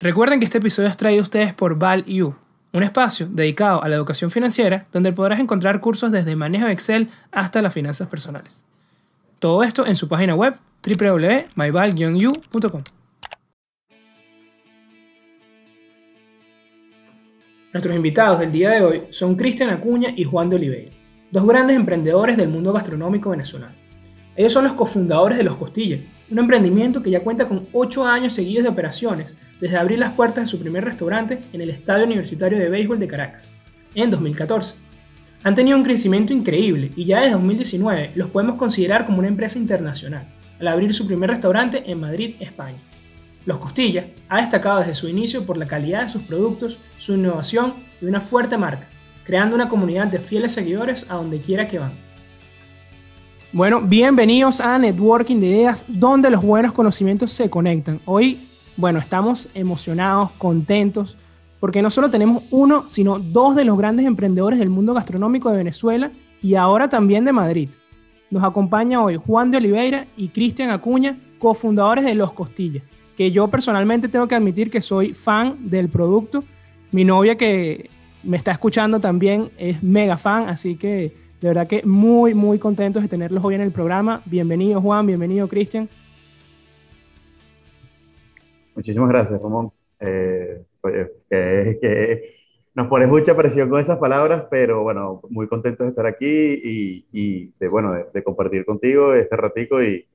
Recuerden que este episodio es traído a ustedes por ValU, un espacio dedicado a la educación financiera donde podrás encontrar cursos desde manejo de Excel hasta las finanzas personales. Todo esto en su página web www.myval-u.com. Nuestros invitados del día de hoy son Cristian Acuña y Juan de Oliveira, dos grandes emprendedores del mundo gastronómico venezolano. Ellos son los cofundadores de Los Costillas, un emprendimiento que ya cuenta con 8 años seguidos de operaciones, desde abrir las puertas de su primer restaurante en el Estadio Universitario de Béisbol de Caracas, en 2014. Han tenido un crecimiento increíble y ya desde 2019 los podemos considerar como una empresa internacional, al abrir su primer restaurante en Madrid, España. Los Costillas ha destacado desde su inicio por la calidad de sus productos, su innovación y una fuerte marca, creando una comunidad de fieles seguidores a donde quiera que van. Bueno, bienvenidos a Networking de Ideas, donde los buenos conocimientos se conectan. Hoy, bueno, estamos emocionados, contentos, porque no solo tenemos uno, sino dos de los grandes emprendedores del mundo gastronómico de Venezuela y ahora también de Madrid. Nos acompaña hoy Juan de Oliveira y Cristian Acuña, cofundadores de Los Costillas, que yo personalmente tengo que admitir que soy fan del producto. Mi novia que me está escuchando también es mega fan, así que de verdad que muy, muy contentos de tenerlos hoy en el programa. Bienvenido Juan, bienvenido Cristian. Muchísimas gracias, Ramón. Eh, que, nos pones mucha presión con esas palabras, pero bueno, muy contentos de estar aquí y, de, bueno, de, compartir contigo este ratico y,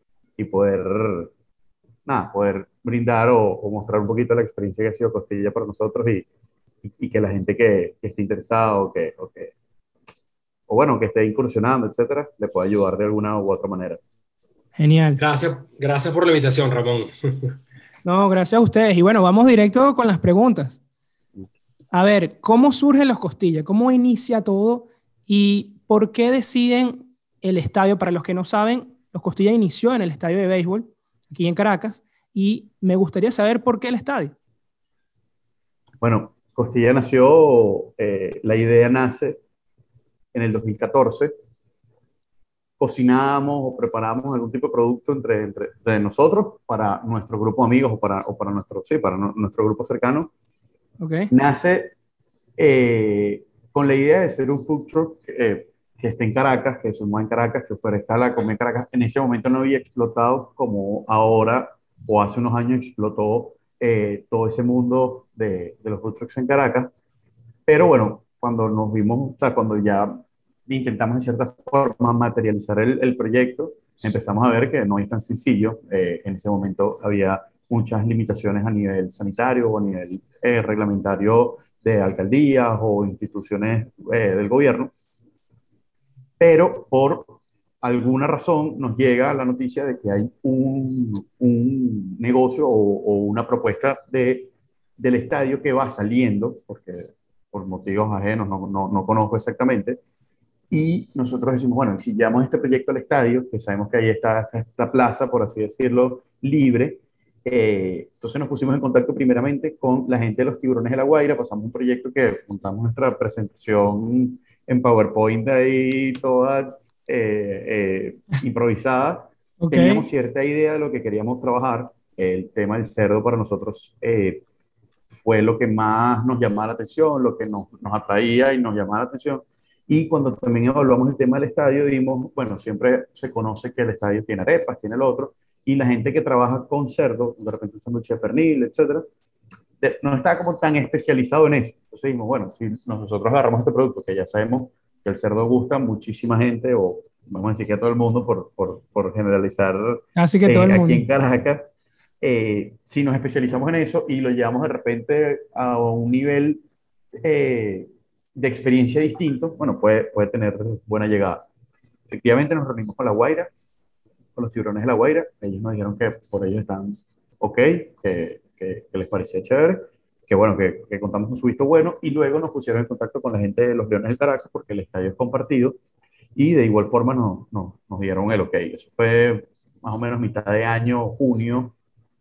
poder, nada, poder brindar o, mostrar un poquito la experiencia que ha sido Costilla para nosotros y, que la gente que, esté interesada que, o que o bueno, que esté incursionando, etcétera, le pueda ayudar de alguna u otra manera. Genial. Gracias, gracias por la invitación, Ramón. No, gracias a ustedes. Y bueno, vamos directo con las preguntas. A ver, ¿cómo surgen los costillas? ¿Cómo inicia todo? ¿Y por qué deciden el estadio? Para los que no saben, los costillas inició en el estadio de béisbol, aquí en Caracas, y me gustaría saber por qué el estadio. Bueno, Costilla nació, eh, la idea nace en el 2014, cocinábamos o preparábamos algún tipo de producto entre, entre, nosotros para nuestro grupo de amigos o para, o para, nuestro, sí, para nuestro grupo cercano. Okay. Nace eh, con la idea de ser un food truck eh, que esté en Caracas, que se mueva en Caracas, que ofrezca la comida en Caracas. En ese momento no había explotado como ahora o hace unos años explotó eh, todo ese mundo de, de los food trucks en Caracas. Pero bueno, cuando nos vimos, o sea, cuando ya intentamos en cierta forma materializar el, el proyecto, empezamos a ver que no es tan sencillo. Eh, en ese momento había muchas limitaciones a nivel sanitario o a nivel eh, reglamentario de alcaldías o instituciones eh, del gobierno. Pero por alguna razón nos llega la noticia de que hay un, un negocio o, o, una propuesta de, del estadio que va saliendo, porque por motivos ajenos, no, no, no, conozco exactamente. Y nosotros decimos, bueno, si llevamos este proyecto al estadio, que sabemos que ahí está esta plaza, por así decirlo, libre, eh, entonces nos pusimos en contacto primeramente con la gente de los tiburones de la Guaira, pasamos un proyecto que montamos nuestra presentación en PowerPoint ahí toda eh, eh, improvisada. Teníamos cierta idea de lo que queríamos trabajar. El tema del cerdo para nosotros fue lo que más nos llamaba la atención, lo que nos, nos atraía y nos llamaba la atención. Y cuando también evaluamos el tema del estadio, dimos, bueno, siempre se conoce que el estadio tiene arepas, tiene el otro, y la gente que trabaja con cerdo, de repente usando chef pernil, etcétera, no está como tan especializado en eso. Entonces dijimos, bueno, si nosotros agarramos este producto, que ya sabemos que el cerdo gusta a muchísima gente, o vamos a decir que a todo el mundo, por, por, por generalizar Así que todo el mundo. aquí en Caracas, eh, si nos especializamos en eso y lo llevamos de repente a un nivel eh, de experiencia distinto, bueno, puede, puede tener buena llegada. Efectivamente nos reunimos con la Guaira, con los tiburones de la Guaira, ellos nos dijeron que por ellos están ok, que, que, les parecía chévere, que bueno, que, que, contamos con su bueno, y luego nos pusieron en contacto con la gente de los Leones del Caracas, porque el estadio es compartido, y de igual forma nos, nos dieron el ok. Eso fue más o menos mitad de año, junio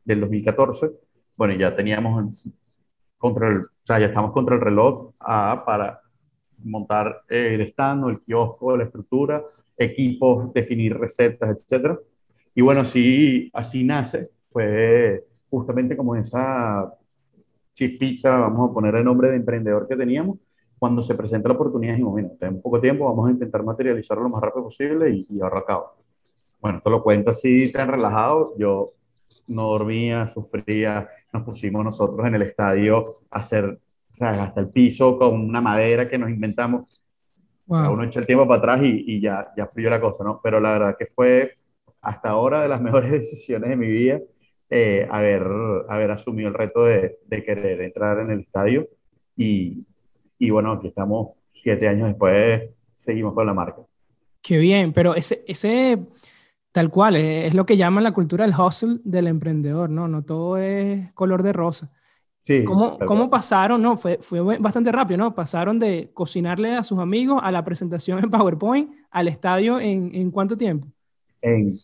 del 2014, bueno, ya teníamos contra el, o sea, ya estamos contra el reloj ah, para montar el stand, el kiosco, la estructura, equipos, definir recetas, etcétera. Y bueno, así, así nace, fue justamente como esa, chispita, vamos a poner el nombre de emprendedor que teníamos, cuando se presenta la oportunidad dijimos, mira, tenemos poco tiempo, vamos a intentar materializarlo lo más rápido posible y, y ahorrar cabo. Bueno, esto lo cuento así tan relajado, yo no dormía, sufría, nos pusimos nosotros en el estadio a hacer, o sea, hasta el piso con una madera que nos inventamos. Uno echa el tiempo para atrás y, y ya, ya fluyó la cosa, ¿no? Pero la verdad que fue hasta ahora de las mejores decisiones de mi vida eh, haber, haber asumido el reto de, de, querer entrar en el estadio y, y bueno, aquí estamos siete años después, seguimos con la marca. Qué bien, pero ese, ese tal cual, es, lo que llaman la cultura del hustle del emprendedor, ¿no? No todo es color de rosa. Sí, ¿Cómo, ¿Cómo, pasaron? No, fue, fue bastante rápido, ¿no? Pasaron de cocinarle a sus amigos a la presentación en PowerPoint al estadio en, en cuánto tiempo? En,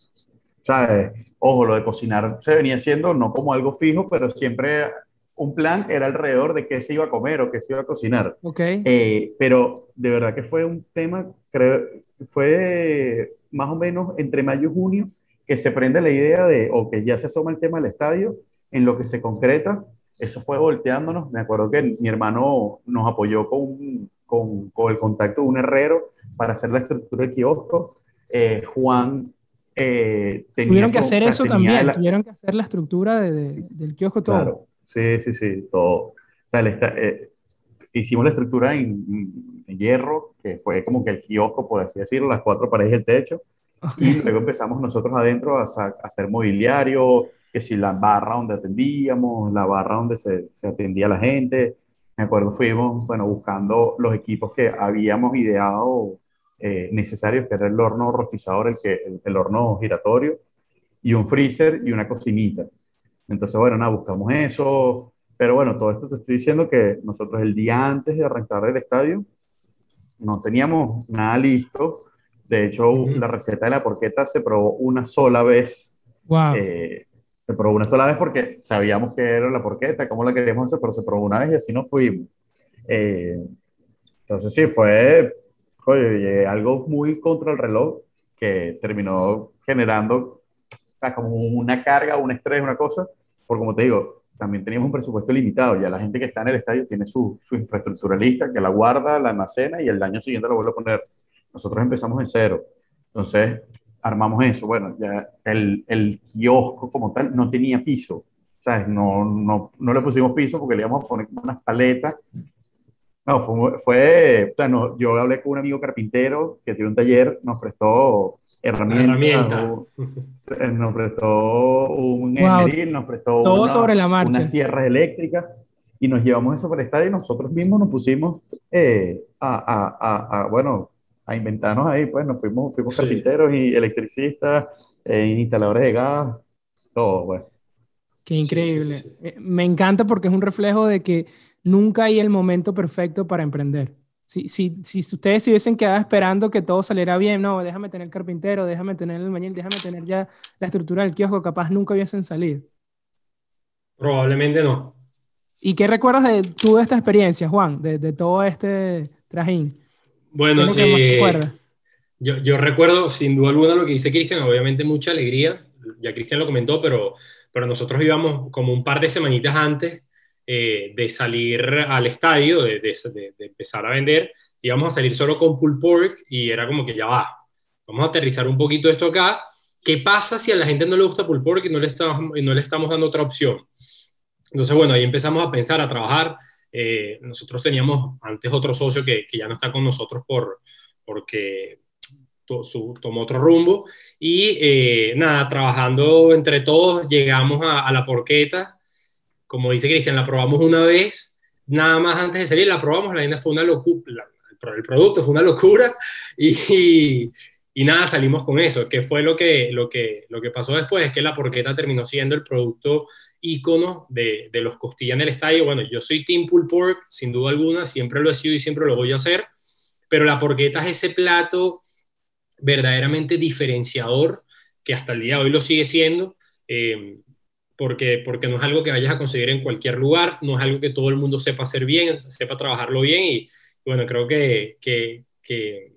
¿sabes? Ojo, lo de cocinar se venía haciendo no como algo fijo, pero siempre un plan era alrededor de qué se iba a comer o qué se iba a cocinar. Ok. Eh, pero de verdad que fue un tema, creo, fue más o menos entre mayo y junio que se prende la idea de, o que ya se asoma el tema del estadio, en lo que se concreta, eso fue volteándonos. Me acuerdo que mi hermano nos apoyó con, con, con el contacto de un herrero para hacer la estructura del kiosco. Eh, Juan eh, tuvieron que hacer eso también, tuvieron que hacer la estructura de, del kiosco todo. Claro, sí, sí, sí, todo. O sea, eh, hicimos la estructura en, hierro, que fue como que el kiosco, por así decirlo, las cuatro paredes del techo. Y luego empezamos nosotros adentro a, hacer mobiliario, que si la barra donde atendíamos, la barra donde se, se, atendía la gente. Me acuerdo, fuimos, bueno, buscando los equipos que habíamos ideado eh, necesarios, que era el horno rostizador, el, que, el, horno giratorio, y un freezer y una cocinita. Entonces, bueno, nada, buscamos eso. Pero bueno, todo esto te estoy diciendo que nosotros el día antes de arrancar el estadio no teníamos nada listo. De hecho, la receta de la porqueta se probó una sola vez. Wow. Eh, se probó una sola vez porque sabíamos que era la porqueta, cómo la queríamos hacer, pero se probó una vez y así nos fuimos. Eh, entonces sí, fue oye, algo muy contra el reloj que terminó generando o sea, como una carga, un estrés, una cosa, porque como te digo, también teníamos un presupuesto limitado, ya la gente que está en el estadio tiene su, su infraestructura lista, que la guarda, la almacena y el año siguiente lo vuelve a poner. Nosotros empezamos en cero, entonces armamos eso, bueno, ya el, el kiosco como tal no tenía piso, ¿sabes? No, no, no le pusimos piso porque le íbamos a poner unas paletas no, fue, fue o sea, no, yo hablé con un amigo carpintero que tiene un taller, nos prestó herramientas, nos prestó un wow. nos prestó Todo una, sobre la marcha. unas sierras eléctricas y nos llevamos eso para el estadio y nosotros mismos nos pusimos eh, a, a, a, bueno, a inventarnos ahí, pues nos fuimos, fuimos carpinteros y electricistas, eh, instaladores de gas, todo, pues. Qué increíble. Me encanta porque es un reflejo de que nunca hay el momento perfecto para emprender. Si, si, si ustedes se hubiesen quedado esperando que todo saliera bien, no, déjame tener el carpintero, déjame tener el mañana, déjame tener ya la estructura del kiosco, capaz nunca hubiesen salido. Probablemente no. ¿Y qué recuerdas de tú de esta experiencia, Juan, de, de todo este trajín? Bueno, eh, yo, yo, recuerdo sin duda alguna lo que dice Cristian, obviamente mucha alegría, ya Cristian lo comentó, pero, pero nosotros íbamos como un par de semanitas antes eh, de salir al estadio, de, de, empezar a vender, íbamos a salir solo con pull pork y era como que ya va, vamos a aterrizar un poquito esto acá. ¿Qué pasa si a la gente no le gusta pull pork y no le estamos, no le estamos dando otra opción? Entonces, bueno, ahí empezamos a pensar, a trabajar. Eh, nosotros teníamos antes otro socio que, que, ya no está con nosotros por, porque su, tomó otro rumbo. Y eh, nada, trabajando entre todos, llegamos a, a la porqueta como dice Cristian, la probamos una vez, nada más antes de salir, la probamos, la fue una locura, el producto fue una locura y, nada, salimos con eso. ¿Qué fue lo que, lo, que, lo que pasó después? Es que la porqueta terminó siendo el producto ícono de, de los costillas en el estadio. Bueno, yo soy Team Pull Pork, sin duda alguna, siempre lo he sido y siempre lo voy a hacer, pero la porqueta es ese plato verdaderamente diferenciador que hasta el día de hoy lo sigue siendo. Eh, porque, porque no es algo que vayas a conseguir en cualquier lugar, no es algo que todo el mundo sepa hacer bien, sepa trabajarlo bien y, bueno, creo que, que, que,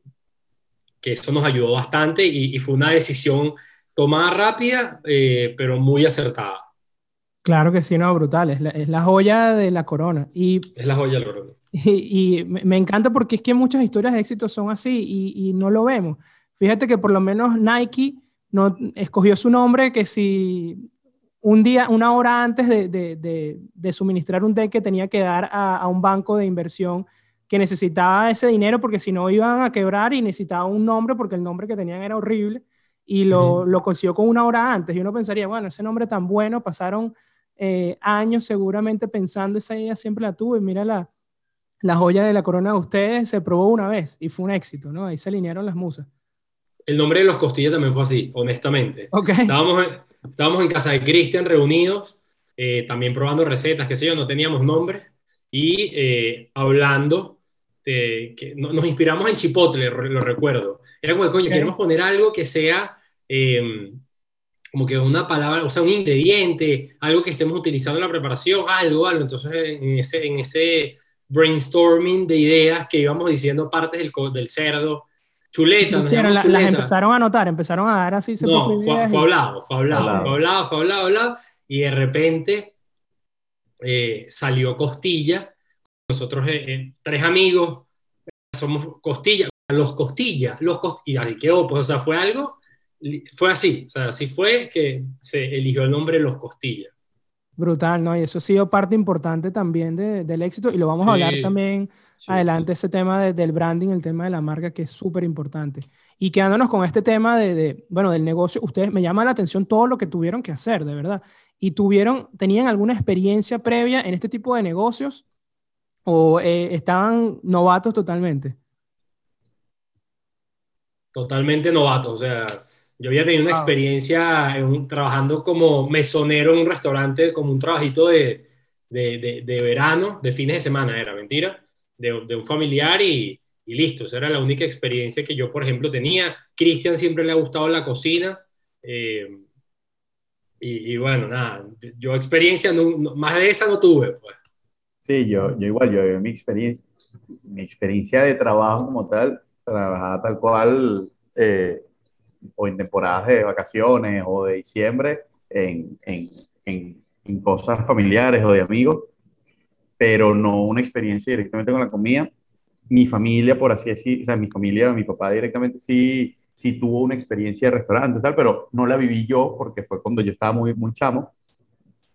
eso nos ayudó bastante y, fue una decisión tomada rápida, eh, pero muy acertada. Claro que sí, no, brutal. Es la, es la joya de la corona. Y, es la joya de la corona. Y, y me, encanta porque es que muchas historias de éxito son así y, y, no lo vemos. Fíjate que por lo menos Nike no, escogió su nombre que si un día, una hora antes de, de, de, suministrar un deck que tenía que dar a, a, un banco de inversión que necesitaba ese dinero porque si no iban a quebrar y necesitaba un nombre porque el nombre que tenían era horrible y lo, lo consiguió con una hora antes. Y uno pensaría, bueno, ese nombre tan bueno, pasaron eh, años seguramente pensando esa idea, siempre la tuve. Mira la, la joya de la corona de ustedes, se probó una vez y fue un éxito, ¿no? Ahí se alinearon las musas. El nombre de los costillas también fue así, honestamente. Estábamos, en, estábamos en casa de Cristian reunidos, eh, también probando recetas, qué sé yo, no teníamos nombre, y eh, hablando, de, que nos inspiramos en Chipotle, lo recuerdo. Era como, coño, queremos poner algo que sea em, como que una palabra, o sea, un ingrediente, algo que estemos utilizando en la preparación, algo, algo. Entonces, en ese, en ese brainstorming de ideas que íbamos diciendo partes del, del cerdo, chuletas. las empezaron a notar, empezaron a dar así. No, fue, fue, hablado, fue hablado, fue hablado, fue hablado, hablado, y de repente eh, salió Costilla. Nosotros, eh, eh, tres amigos, somos Costilla, los Costillas, los Costillas, y quedó, pues, o sea, fue algo fue así, o sea, así fue que se eligió el nombre Los Costillas. Brutal, ¿no? Y eso ha sido parte importante también del éxito y lo vamos a hablar también adelante, ese tema del branding, el tema de la marca, que es súper importante. Y quedándonos con este tema de, bueno, del negocio, ustedes me llama la atención todo lo que tuvieron que hacer, de verdad. ¿Y tuvieron, tenían alguna experiencia previa en este tipo de negocios o eh, estaban novatos totalmente? Totalmente novatos, o sea, yo había tenido una experiencia trabajando como mesonero en un restaurante, como un trabajito de, de, de, verano, de fines de semana, era mentira, de, un familiar y, y, listo. Esa era la única experiencia que yo, por ejemplo, tenía. Cristian siempre le ha gustado la cocina. Eh, y, bueno, nada, yo experiencia, más de esa no tuve. Pues. Sí, yo, yo igual, yo mi experiencia, mi experiencia de trabajo como tal, trabajaba tal cual. Eh, o en temporadas de vacaciones o de diciembre en, en, en, cosas familiares o de amigos, pero no una experiencia directamente con la comida. Mi familia, por así decir, o sea, mi familia, mi papá directamente sí, sí tuvo una experiencia de restaurante tal, pero no la viví yo porque fue cuando yo estaba muy, muy chamo.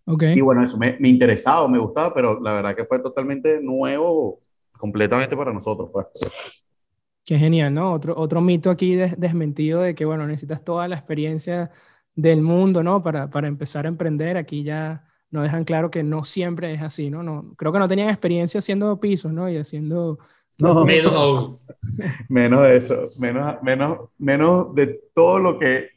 Okay. Y bueno, eso me, me interesaba, me gustaba, pero la verdad que fue totalmente nuevo, completamente para nosotros. Pues. Qué genial, ¿no? Otro, otro mito aquí desmentido de que, bueno, necesitas toda la experiencia del mundo, ¿no? Para, para empezar a emprender. Aquí ya nos dejan claro que no siempre es así, ¿no? no creo que no tenían experiencia haciendo pisos, ¿no? Y haciendo... No, menos aún. menos de eso, menos, menos, menos de todo lo que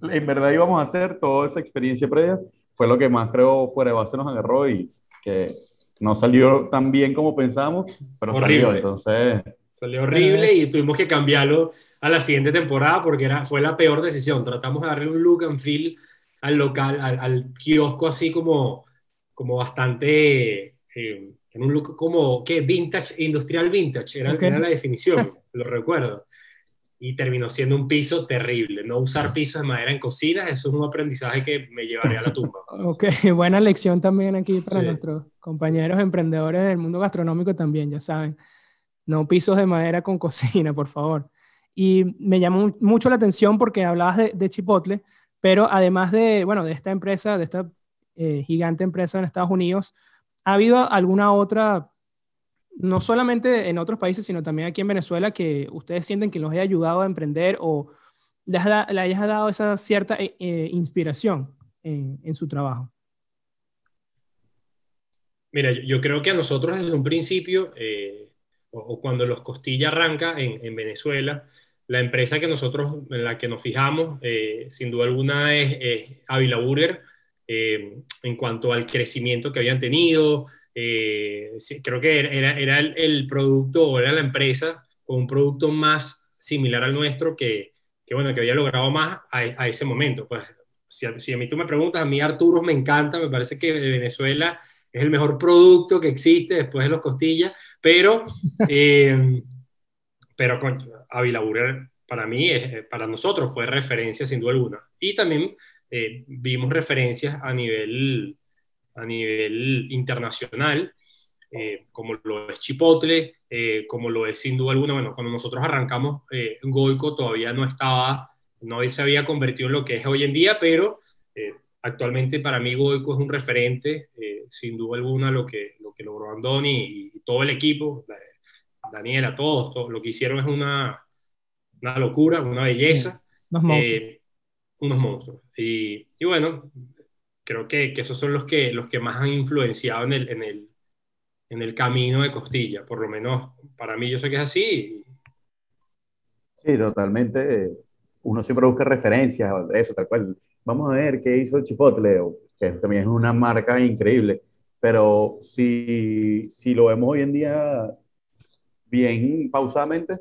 en verdad íbamos a hacer, toda esa experiencia previa, fue lo que más creo fuera de base nos agarró y que no salió tan bien como pensamos, pero salió. Entonces, Salió horrible y tuvimos que cambiarlo a la siguiente temporada porque era, fue la peor decisión. Tratamos de darle un look and feel al local, al, kiosco así como, como bastante, eh, en un look como, ¿qué? Vintage, industrial vintage, era, era la definición, lo recuerdo. Y terminó siendo un piso terrible. No usar pisos de madera en cocinas, eso es un aprendizaje que me llevaría a la tumba. ok, buena lección también aquí para nuestros compañeros emprendedores del mundo gastronómico también, ya saben no pisos de madera con cocina, por favor. Y me llamó mucho la atención porque hablabas de, Chipotle, pero además de, bueno, de esta empresa, de esta eh, gigante empresa en Estados Unidos, ¿ha habido alguna otra, no solamente en otros países, sino también aquí en Venezuela, que ustedes sienten que los haya ayudado a emprender o les, haya dado esa cierta eh, eh, inspiración en, su trabajo? Mira, yo creo que a nosotros desde un principio o, cuando los Costilla arranca en, Venezuela, la empresa que nosotros, en la que nos fijamos, eh, sin duda alguna es, Avila Burger, eh, en cuanto al crecimiento que habían tenido. Eh, creo que era, era el, producto o era la empresa con un producto más similar al nuestro que, que bueno, que había logrado más a, ese momento. Pues, si a, si a, mí tú me preguntas, a mí Arturos me encanta, me parece que Venezuela es el mejor producto que existe después de los costillas, pero, eh, pero con Avila Burger para mí, para nosotros fue referencia sin duda alguna. Y también eh, vimos referencias a nivel a nivel internacional, eh, como lo es Chipotle, eh, como lo es sin duda alguna, bueno, cuando nosotros arrancamos, eh, Goico todavía no estaba, no se había convertido en lo que es hoy en día, pero actualmente para mí Goico es un referente, sin duda alguna, lo que, lo que logró Andoni y, todo el equipo, Daniela, todos, todos, lo que hicieron es una, una locura, una belleza. unos monstruos. unos monstruos. Y, y bueno, creo que, que, esos son los que, los que más han influenciado en el, en el, en el camino de Costilla, por lo menos para mí yo sé que es así. Sí, totalmente. Uno siempre busca referencias de eso, tal cual. Vamos a ver qué hizo Chipotle, que también es una marca increíble, pero si, si lo vemos hoy en día bien pausadamente,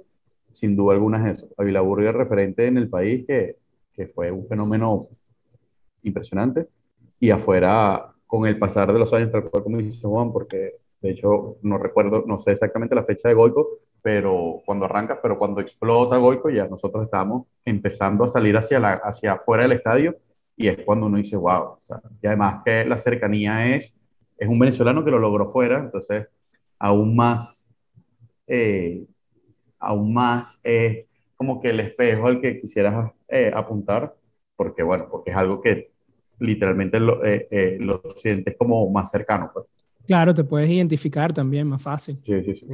sin duda alguna es eso. Avila Burger referente en el país que, que fue un fenómeno impresionante y afuera con el pasar de los años, tal cual como dice Juan, porque de hecho, no recuerdo, no sé exactamente la fecha de Goico, pero cuando arranca, pero cuando explota Goico, ya nosotros estamos empezando a salir hacia, la, hacia afuera del estadio y es cuando uno dice, wow. y además que la cercanía es, es un venezolano que lo logró fuera, entonces aún más, eh, aún más es como que el espejo al que quisieras eh, apuntar, porque bueno, porque es algo que literalmente lo, eh, lo sientes como más cercano. Pues. Claro, te puedes identificar también más fácil. Sí, sí, sí.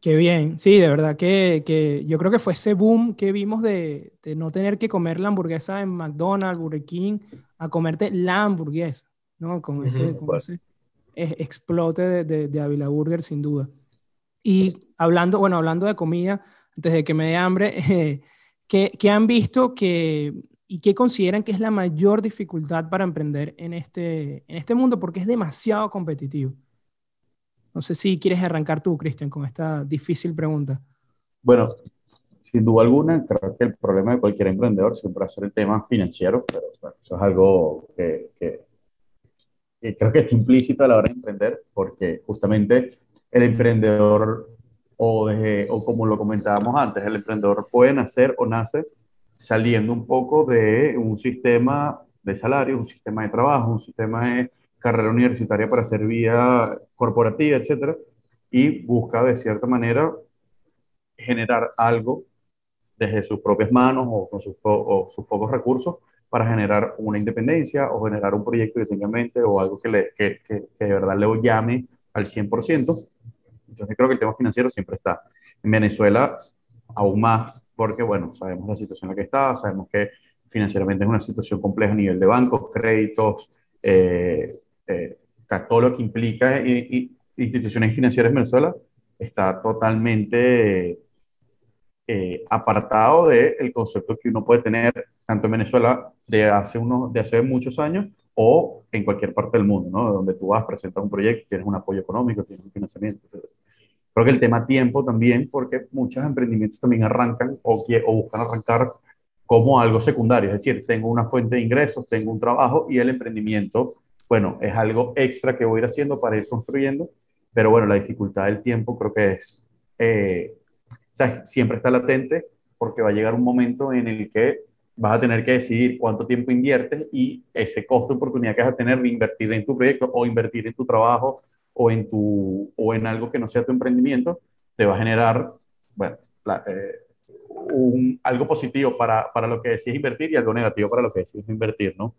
Qué bien. Sí, de verdad que, que, yo creo que fue ese boom que vimos de, de, no tener que comer la hamburguesa en McDonald's, Burger King, a comerte la hamburguesa, ¿no? Con ese, explote de, de, de Avila Burger, sin duda. Y hablando, bueno, hablando de comida, antes de que me dé hambre, eh, ¿qué, ¿qué, han visto que ¿Y qué consideran que es la mayor dificultad para emprender en este, en este mundo? Porque es demasiado competitivo. No sé si quieres arrancar tú, Cristian, con esta difícil pregunta. Bueno, sin duda alguna, creo que el problema de cualquier emprendedor siempre va a ser el tema financiero, pero eso es algo que, que, creo que está implícito a la hora de emprender, porque justamente el emprendedor, o, o como lo comentábamos antes, el emprendedor puede nacer o nace saliendo un poco de un sistema de salario, un sistema de trabajo, un sistema de carrera universitaria para hacer vida corporativa, etcétera, y busca de cierta manera generar algo desde sus propias manos o con sus, sus pocos recursos para generar una independencia o generar un proyecto que tenga en mente o algo que, le, que, que, que de verdad le llame al 100%. Entonces creo que el tema financiero siempre está. En Venezuela aún más porque, bueno, sabemos la situación en la que está, sabemos que financieramente es una situación compleja a nivel de bancos, créditos, eh, eh, todo lo que implica y, instituciones financieras en Venezuela está totalmente eh, apartado del concepto que uno puede tener tanto en Venezuela de hace, unos, de hace muchos años o en cualquier parte del mundo, ¿no? Donde tú vas, presentas un proyecto, tienes un apoyo económico, tienes un financiamiento, etc. Creo que el tema tiempo también, porque muchos emprendimientos también arrancan o, o buscan arrancar como algo secundario, es decir, tengo una fuente de ingresos, tengo un trabajo y el emprendimiento, bueno, es algo extra que voy a ir haciendo para ir construyendo, pero bueno, la dificultad del tiempo creo que es, eh, o sea, siempre está latente porque va a llegar un momento en el que vas a tener que decidir cuánto tiempo inviertes y ese costo de oportunidad que vas a tener de invertir en tu proyecto o invertir en tu trabajo o en, tu, o en algo que no sea tu emprendimiento, te va a generar, bueno, eh, un, algo positivo para, para, lo que decides invertir y algo negativo para lo que decides invertir, ¿no?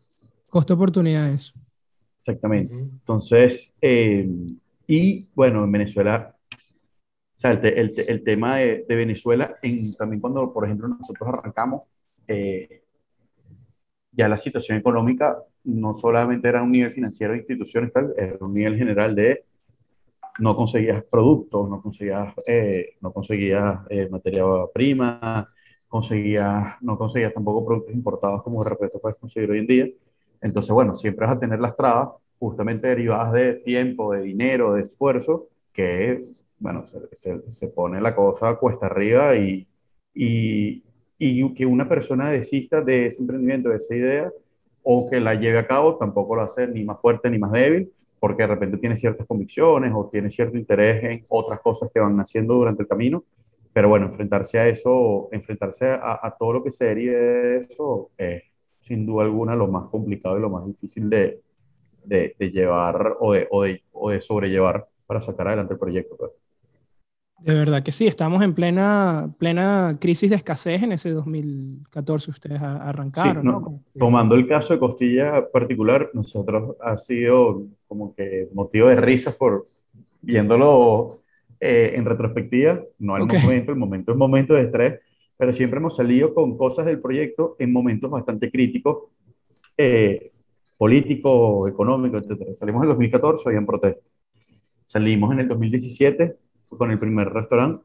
Costo oportunidades. Exactamente. Entonces, eh, y bueno, en Venezuela, o sea, el, el, el tema de, de, Venezuela, en, también cuando, por ejemplo, nosotros arrancamos, eh, ya la situación económica no solamente era un nivel financiero de instituciones, tal, era un nivel general de no conseguías productos, no conseguías, eh, no conseguías eh, materia prima, conseguías, no conseguías tampoco productos importados como de repente puedes conseguir hoy en día. Entonces, bueno, siempre vas a tener las trabas justamente derivadas de tiempo, de dinero, de esfuerzo, que, bueno, se, se, pone la cosa cuesta arriba y, y, y que una persona desista de ese emprendimiento, de esa idea, o que la lleve a cabo, tampoco lo hace ni más fuerte ni más débil, porque de repente tiene ciertas convicciones o tiene cierto interés en otras cosas que van haciendo durante el camino. Pero bueno, enfrentarse a eso, enfrentarse a, todo lo que se derive de eso, es sin duda alguna lo más complicado y lo más difícil de, de, llevar o de, o, de, o de, sobrellevar para sacar adelante el proyecto. Pues. De verdad que sí, estamos en plena, plena crisis de escasez en ese 2014 ustedes arrancaron. Tomando el caso de Costilla particular, nosotros ha sido como que motivo de risas por viéndolo eh, en retrospectiva, no al momento, el momento es momento de estrés, pero siempre hemos salido con cosas del proyecto en momentos bastante críticos, eh, político, económico, etc. Salimos en el 2014, habían protestas. Salimos en el 2017 con el primer restaurante,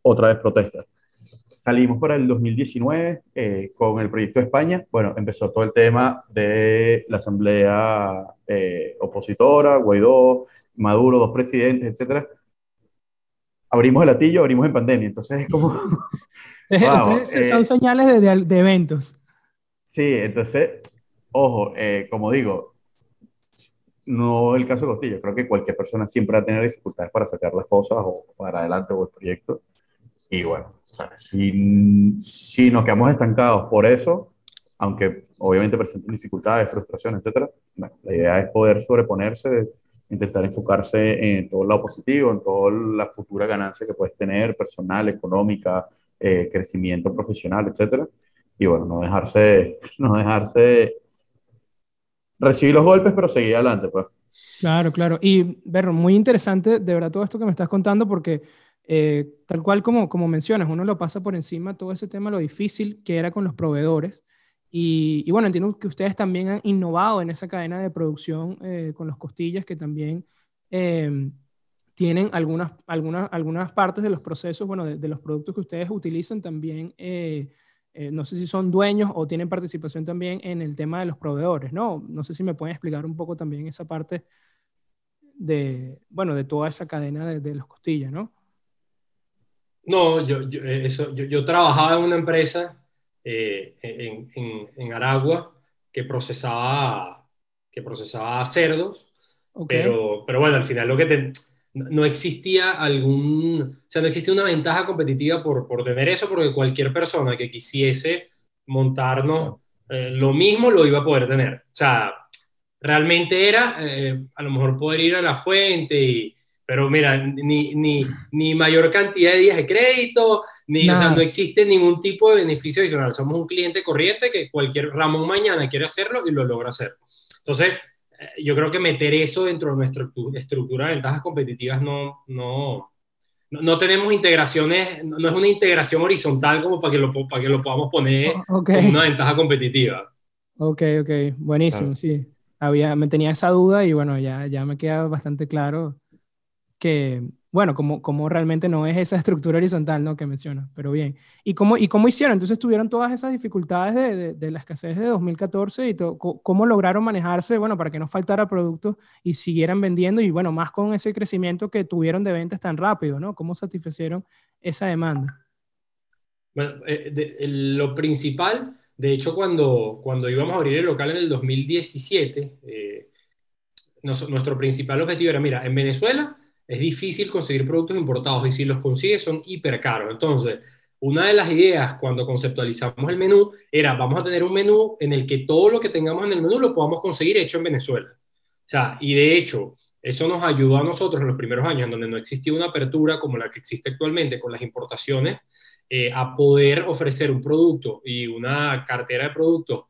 otra vez protesta. Salimos para el 2019 eh, con el proyecto de España. Bueno, empezó todo el tema de la asamblea eh, opositora, Guaidó, Maduro, dos presidentes, etcétera. Abrimos el latillo, abrimos en pandemia. Entonces es como. son eh, señales de, de, de, eventos. Sí, entonces, ojo, como digo, no el caso de Costillo, creo que cualquier persona siempre va a tener dificultades para sacar las cosas o para adelante o el proyecto. Y bueno, si, si nos quedamos estancados por eso, aunque obviamente presenten dificultades, frustraciones, etc., la idea es poder sobreponerse, intentar enfocarse en todo el lado positivo, en toda la futura ganancia que puedes tener, personal, económica, eh, crecimiento profesional, etc. Y bueno, no dejarse, no dejarse recibí los golpes, pero seguí adelante, pues. Claro, claro. Y, Berro, muy interesante, de verdad, todo esto que me estás contando, porque eh, tal cual como, como mencionas, uno lo pasa por encima todo ese tema, lo difícil que era con los proveedores. Y, bueno, entiendo que ustedes también han innovado en esa cadena de producción eh, con los costillas, que también eh, tienen algunas, algunas, algunas partes de los procesos, bueno, de, de, los productos que ustedes utilizan también eh, no sé si son dueños o tienen participación también en el tema de los proveedores, ¿no? No sé si me pueden explicar un poco también esa parte de, bueno, de toda esa cadena de, los costillas, ¿no? No, yo, yo, eh, eso, yo, trabajaba en una empresa eh, en, en, Aragua que procesaba, que procesaba cerdos, pero, pero bueno, al final lo que te, no existía algún, o sea, no existía una ventaja competitiva por, por tener eso, porque cualquier persona que quisiese montarnos eh, lo mismo lo iba a poder tener. O sea, realmente era eh, a lo mejor poder ir a la fuente y, pero mira, ni, ni, ni, mayor cantidad de días de crédito, ni, o sea, no existe ningún tipo de beneficio adicional. Somos un cliente corriente que cualquier Ramón mañana quiere hacerlo y lo logra hacer. Entonces, yo creo que meter eso dentro de nuestra estructura de ventajas competitivas no, no, no, tenemos integraciones, no es una integración horizontal como para que lo, para que lo podamos poner como una ventaja competitiva. Ok, ok, buenísimo, sí. Había, me tenía esa duda y bueno, ya, ya me queda bastante claro que, bueno, como, como realmente no es esa estructura horizontal ¿no? que menciona, pero bien. ¿Y cómo, ¿Y cómo hicieron? Entonces tuvieron todas esas dificultades de, de, la escasez de 2014 y cómo lograron manejarse, bueno, para que no faltara producto y siguieran vendiendo y bueno, más con ese crecimiento que tuvieron de ventas tan rápido, ¿no? ¿Cómo satisfacieron esa demanda? Bueno, eh, lo principal, de hecho, cuando, cuando íbamos a abrir el local en el 2017, eh, nuestro principal objetivo era, mira, en Venezuela es difícil conseguir productos importados y si los consigues son hiper caros. Entonces, una de las ideas cuando conceptualizamos el menú era, vamos a tener un menú en el que todo lo que tengamos en el menú lo podamos conseguir hecho en Venezuela. O sea, y de hecho, eso nos ayudó a nosotros en los primeros años, en donde no existía una apertura como la que existe actualmente con las importaciones, eh, a poder ofrecer un producto y una cartera de productos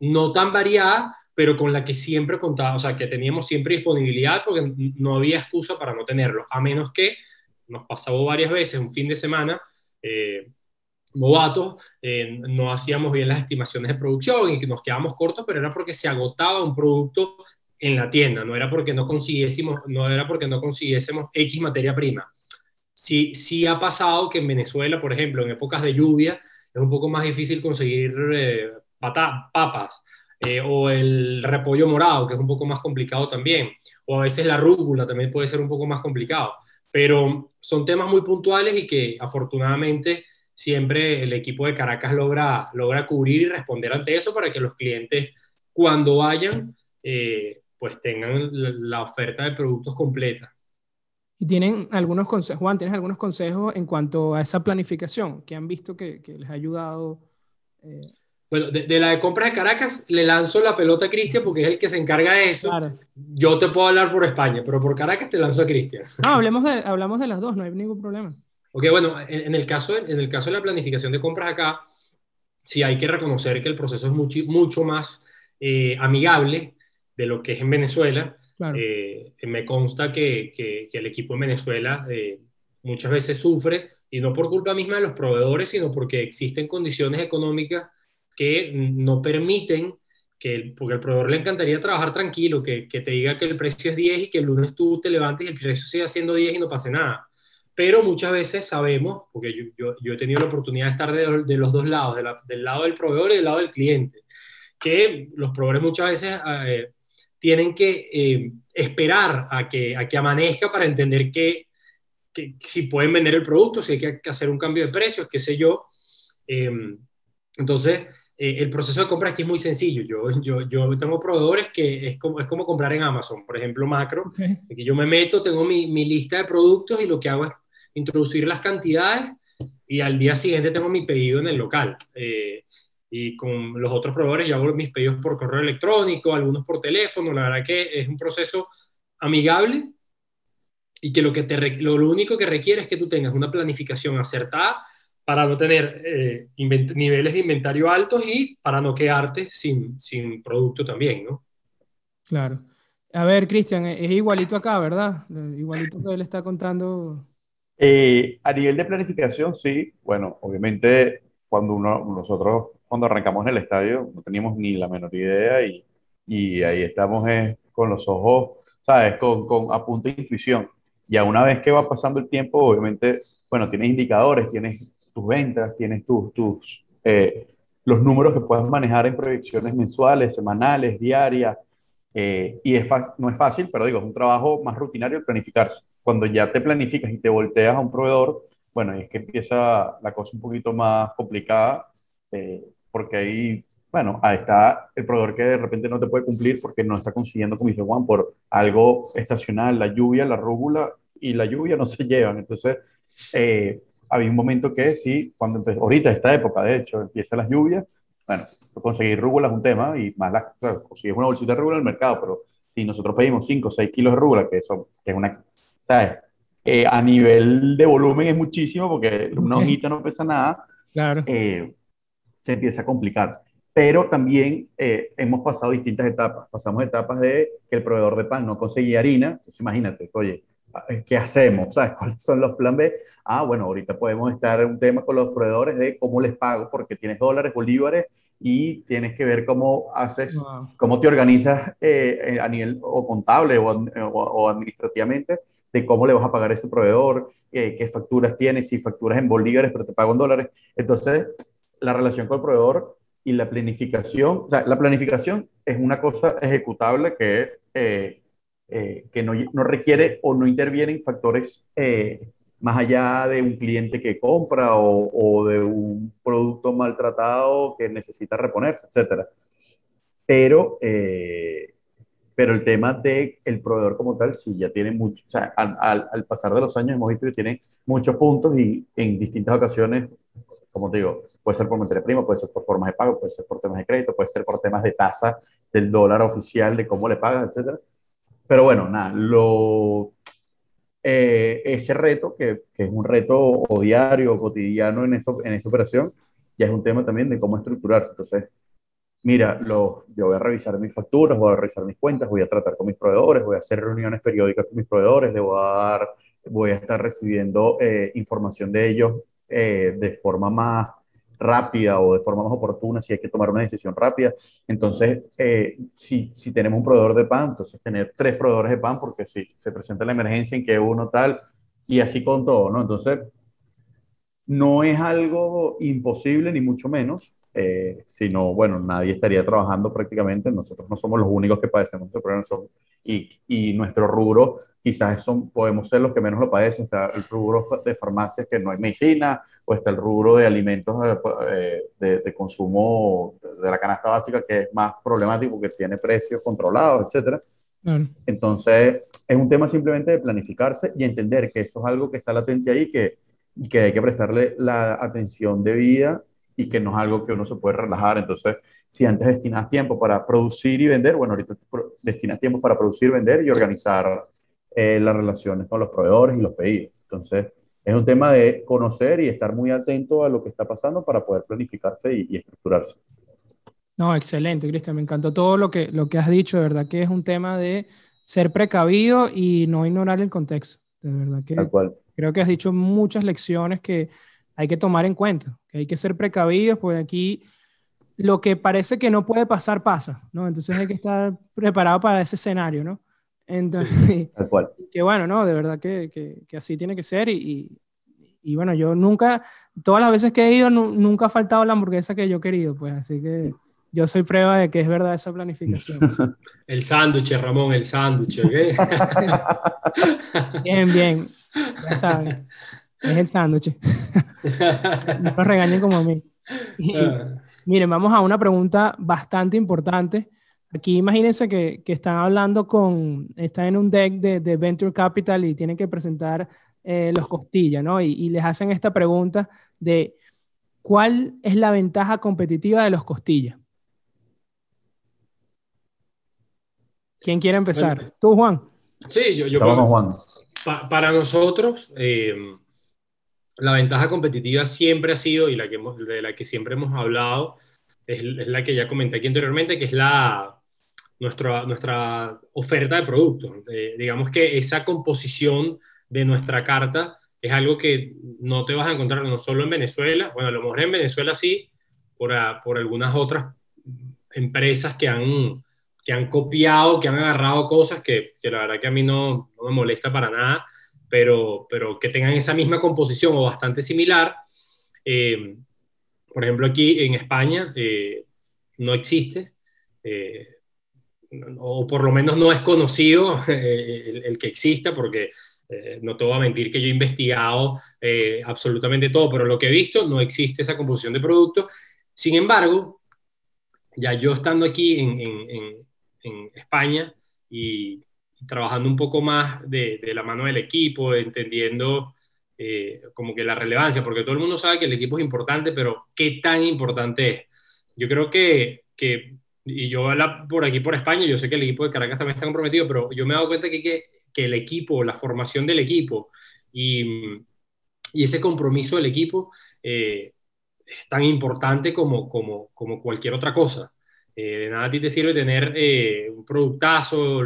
no tan variada, pero con la que siempre contaba, o sea, que teníamos siempre disponibilidad porque no había excusa para no tenerlo, a menos que nos pasaba varias veces un fin de semana, eh, novatos, eh, no hacíamos bien las estimaciones de producción y que nos quedábamos cortos, pero era porque se agotaba un producto en la tienda, no era porque no consiguiésemos, no era porque no consiguiésemos X materia prima. Sí, sí ha pasado que en Venezuela, por ejemplo, en épocas de lluvia, es un poco más difícil conseguir eh, papas, eh, o el repollo morado, que es un poco más complicado también, o a veces la rúcula también puede ser un poco más complicado, pero son temas muy puntuales y que afortunadamente siempre el equipo de Caracas logra, logra cubrir y responder ante eso para que los clientes cuando vayan eh, pues tengan la, oferta de productos completa. ¿Y tienen algunos consejos, Juan, tienes algunos consejos en cuanto a esa planificación que han visto que, les ha ayudado? Eh, Bueno, de, la de compras de Caracas le lanzo la pelota a Cristian porque es el que se encarga de eso. Yo te puedo hablar por España, pero por Caracas te lanzo a Cristian. No, hablemos de, hablamos de las dos, no hay ningún problema. Ok, bueno, en, el caso, en el caso de la planificación de compras acá, sí hay que reconocer que el proceso es mucho, mucho más eh, amigable de lo que es en Venezuela. Eh, me consta que, que, el equipo en Venezuela eh, muchas veces sufre, y no por culpa misma de los proveedores, sino porque existen condiciones económicas que no permiten que, porque al proveedor le encantaría trabajar tranquilo, que, que, te diga que el precio es 10 y que el lunes tú te levantes y el precio siga siendo 10 y no pase nada. Pero muchas veces sabemos, porque yo, yo, yo he tenido la oportunidad de estar de, los dos lados, del lado del proveedor y del lado del cliente, que los proveedores muchas veces eh, tienen que eh, esperar a que, a que amanezca para entender que, que, si pueden vender el producto, si hay que, hacer un cambio de precios, qué sé yo. Eh, entonces, eh, el proceso de compra aquí es muy sencillo. Yo, yo, yo tengo proveedores que es como, es como comprar en Amazon, por ejemplo, Macro, que yo me meto, tengo mi, mi, lista de productos y lo que hago es introducir las cantidades y al día siguiente tengo mi pedido en el local. Eh, y con los otros proveedores yo hago mis pedidos por correo electrónico, algunos por teléfono. La verdad que es un proceso amigable y que lo, que te, lo, lo único que requiere es que tú tengas una planificación acertada para no tener eh, niveles de inventario altos y para no quedarte sin, sin producto también, ¿no? Claro. A ver, Cristian, es igualito acá, ¿verdad? Igualito que él está contando. Eh, a nivel de planificación, sí. Bueno, obviamente, cuando uno, nosotros, cuando arrancamos en el estadio, no teníamos ni la menor idea y, y ahí estamos eh, con los ojos, ¿sabes? Con, con, a punto de intuición. Ya una vez que va pasando el tiempo, obviamente, bueno, tienes indicadores, tienes tus ventas, tienes tus, tus eh, los números que puedes manejar en proyecciones mensuales, semanales, diarias. Eh, y es no es fácil, pero digo, es un trabajo más rutinario el planificar. Cuando ya te planificas y te volteas a un proveedor, bueno, es que empieza la cosa un poquito más complicada, eh, porque ahí, bueno, ahí está el proveedor que de repente no te puede cumplir porque no está consiguiendo, como dice Juan, por algo estacional, la lluvia, la rúgula y la lluvia no se llevan. Entonces, eh, había un momento que sí, cuando empezó, ahorita esta época, de hecho, empiezan las lluvias, bueno, conseguir rúgula es un tema y más la, o consigues una bolsita de rúgula en el mercado, pero si nosotros pedimos 5 o 6 kilos de rúgula, que eso que es una, ¿sabes? Eh, a nivel de volumen es muchísimo porque una hojita no pesa nada, claro. Eh, se empieza a complicar. Pero también eh, hemos pasado distintas etapas. Pasamos etapas de que el proveedor de pan no conseguía harina. Entonces imagínate, oye, ¿qué hacemos? ¿Sabes cuáles son los plan B? Ah, bueno, ahorita podemos estar en un tema con los proveedores de cómo les pago, porque tienes dólares, bolívares, y tienes que ver cómo haces, cómo te organizas eh, a nivel o contable o, administrativamente de cómo le vas a pagar a ese proveedor, eh, qué facturas tienes, si facturas en bolívares, pero te pago en dólares. Entonces, la relación con el proveedor y la planificación, o sea, la planificación es una cosa ejecutable que es... Eh, eh, que no, no, requiere o no intervienen factores eh, más allá de un cliente que compra o, o, de un producto maltratado que necesita reponerse, etc. Pero, eh, pero el tema del el proveedor como tal, sí, ya tiene mucho, o sea, al, al, pasar de los años hemos visto que tiene muchos puntos y en distintas ocasiones, como te digo, puede ser por materia prima, puede ser por formas de pago, puede ser por temas de crédito, puede ser por temas de tasa del dólar oficial, de cómo le pagas, etcétera pero bueno, nada, lo, eh, ese reto, que, que, es un reto o diario o cotidiano en, eso, en esta operación, ya es un tema también de cómo estructurarse. Entonces, mira, lo, yo voy a revisar mis facturas, voy a revisar mis cuentas, voy a tratar con mis proveedores, voy a hacer reuniones periódicas con mis proveedores, le voy a dar, voy a estar recibiendo eh, información de ellos eh, de forma más rápida o de forma más oportuna si hay que tomar una decisión rápida. Entonces, eh, si, si tenemos un proveedor de pan, entonces tener tres proveedores de pan, porque si se presenta la emergencia en que uno tal, y así con todo, ¿no? Entonces, no es algo imposible, ni mucho menos, eh, sino, bueno, nadie estaría trabajando prácticamente, nosotros no somos los únicos que padecemos este problema, y, y nuestro rubro quizás son, podemos ser los que menos lo padecen, está el rubro de farmacias que no hay medicina, o está el rubro de alimentos eh, de, de, consumo de la canasta básica que es más problemático, que tiene precios controlados, etc. Entonces, es un tema simplemente de planificarse y entender que eso es algo que está latente ahí, que, que hay que prestarle la atención debida y que no es algo que uno se puede relajar. Entonces, si antes destinas tiempo para producir y vender, bueno, ahorita destinas tiempo para producir, vender y organizar eh, las relaciones con los proveedores y los pedidos. Entonces, es un tema de conocer y estar muy atento a lo que está pasando para poder planificarse y, estructurarse. No, excelente, Cristian. Me encantó todo lo que, lo que has dicho. De verdad que es un tema de ser precavido y no ignorar el contexto. De verdad que creo que has dicho muchas lecciones que hay que tomar en cuenta, que hay que ser precavidos, porque aquí lo que parece que no puede pasar pasa, ¿no? Entonces hay que estar preparado para ese escenario, ¿no? Entonces, Tal cual. que bueno, ¿no? De verdad que, que, así tiene que ser y, y, bueno, yo nunca, todas las veces que he ido, nunca ha faltado la hamburguesa que yo he querido, pues así que yo soy prueba de que es verdad esa planificación. El sándwich, Ramón, el sándwich, bien, bien, ya saben, es el sándwich. no lo regañen como a mí. Miren, vamos a una pregunta bastante importante. Aquí imagínense que, que, están hablando con, están en un deck de, de Venture Capital y tienen que presentar eh, los costillas, ¿no? Y, y, les hacen esta pregunta de cuál es la ventaja competitiva de los costillas. ¿Quién quiere empezar? ¿Tú, Juan? Sí, yo, yo Juan. para nosotros, eh, la ventaja competitiva siempre ha sido, y la que de la que siempre hemos hablado, es, la que ya comenté aquí anteriormente, que es la, nuestra, nuestra oferta de productos. Eh, digamos que esa composición de nuestra carta es algo que no te vas a encontrar no solo en Venezuela, bueno, a lo mejor en Venezuela sí, por, por algunas otras empresas que han que han copiado, que han agarrado cosas que, que la verdad que a mí no, no, me molesta para nada, pero, pero que tengan esa misma composición o bastante similar. Eh, por ejemplo, aquí en España eh, no existe, eh, o por lo menos no es conocido el, el, que exista, porque no te voy a mentir que yo he investigado absolutamente todo, pero lo que he visto no existe esa composición de productos. Sin embargo, ya yo estando aquí en, en, en España y, trabajando un poco más de, la mano del equipo, entendiendo eh, como que la relevancia, porque todo el mundo sabe que el equipo es importante, pero ¿qué tan importante es? Yo creo que, que y yo por aquí, por España, yo sé que el equipo de Caracas también está comprometido, pero yo me he dado cuenta que, que, que el equipo, la formación del equipo y, y ese compromiso del equipo eh, es tan importante como, como, como cualquier otra cosa. Eh, de nada a ti te sirve tener eh, un productazo,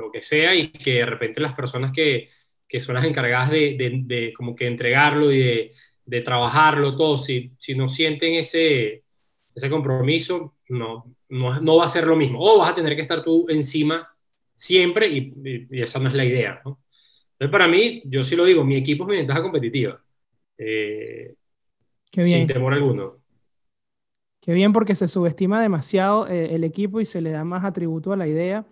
lo que sea, y que de repente las personas que, que son las encargadas de, de, como que entregarlo y de, de trabajarlo todo, si, si, no sienten ese, ese compromiso, no, no, no, va a ser lo mismo. O vas a tener que estar tú encima siempre y, y, esa no es la idea. ¿no? Entonces, para mí, yo sí lo digo, mi equipo es mi ventaja competitiva. Eh, sin temor alguno. Qué bien porque se subestima demasiado eh, el equipo y se le da más atributo a la idea.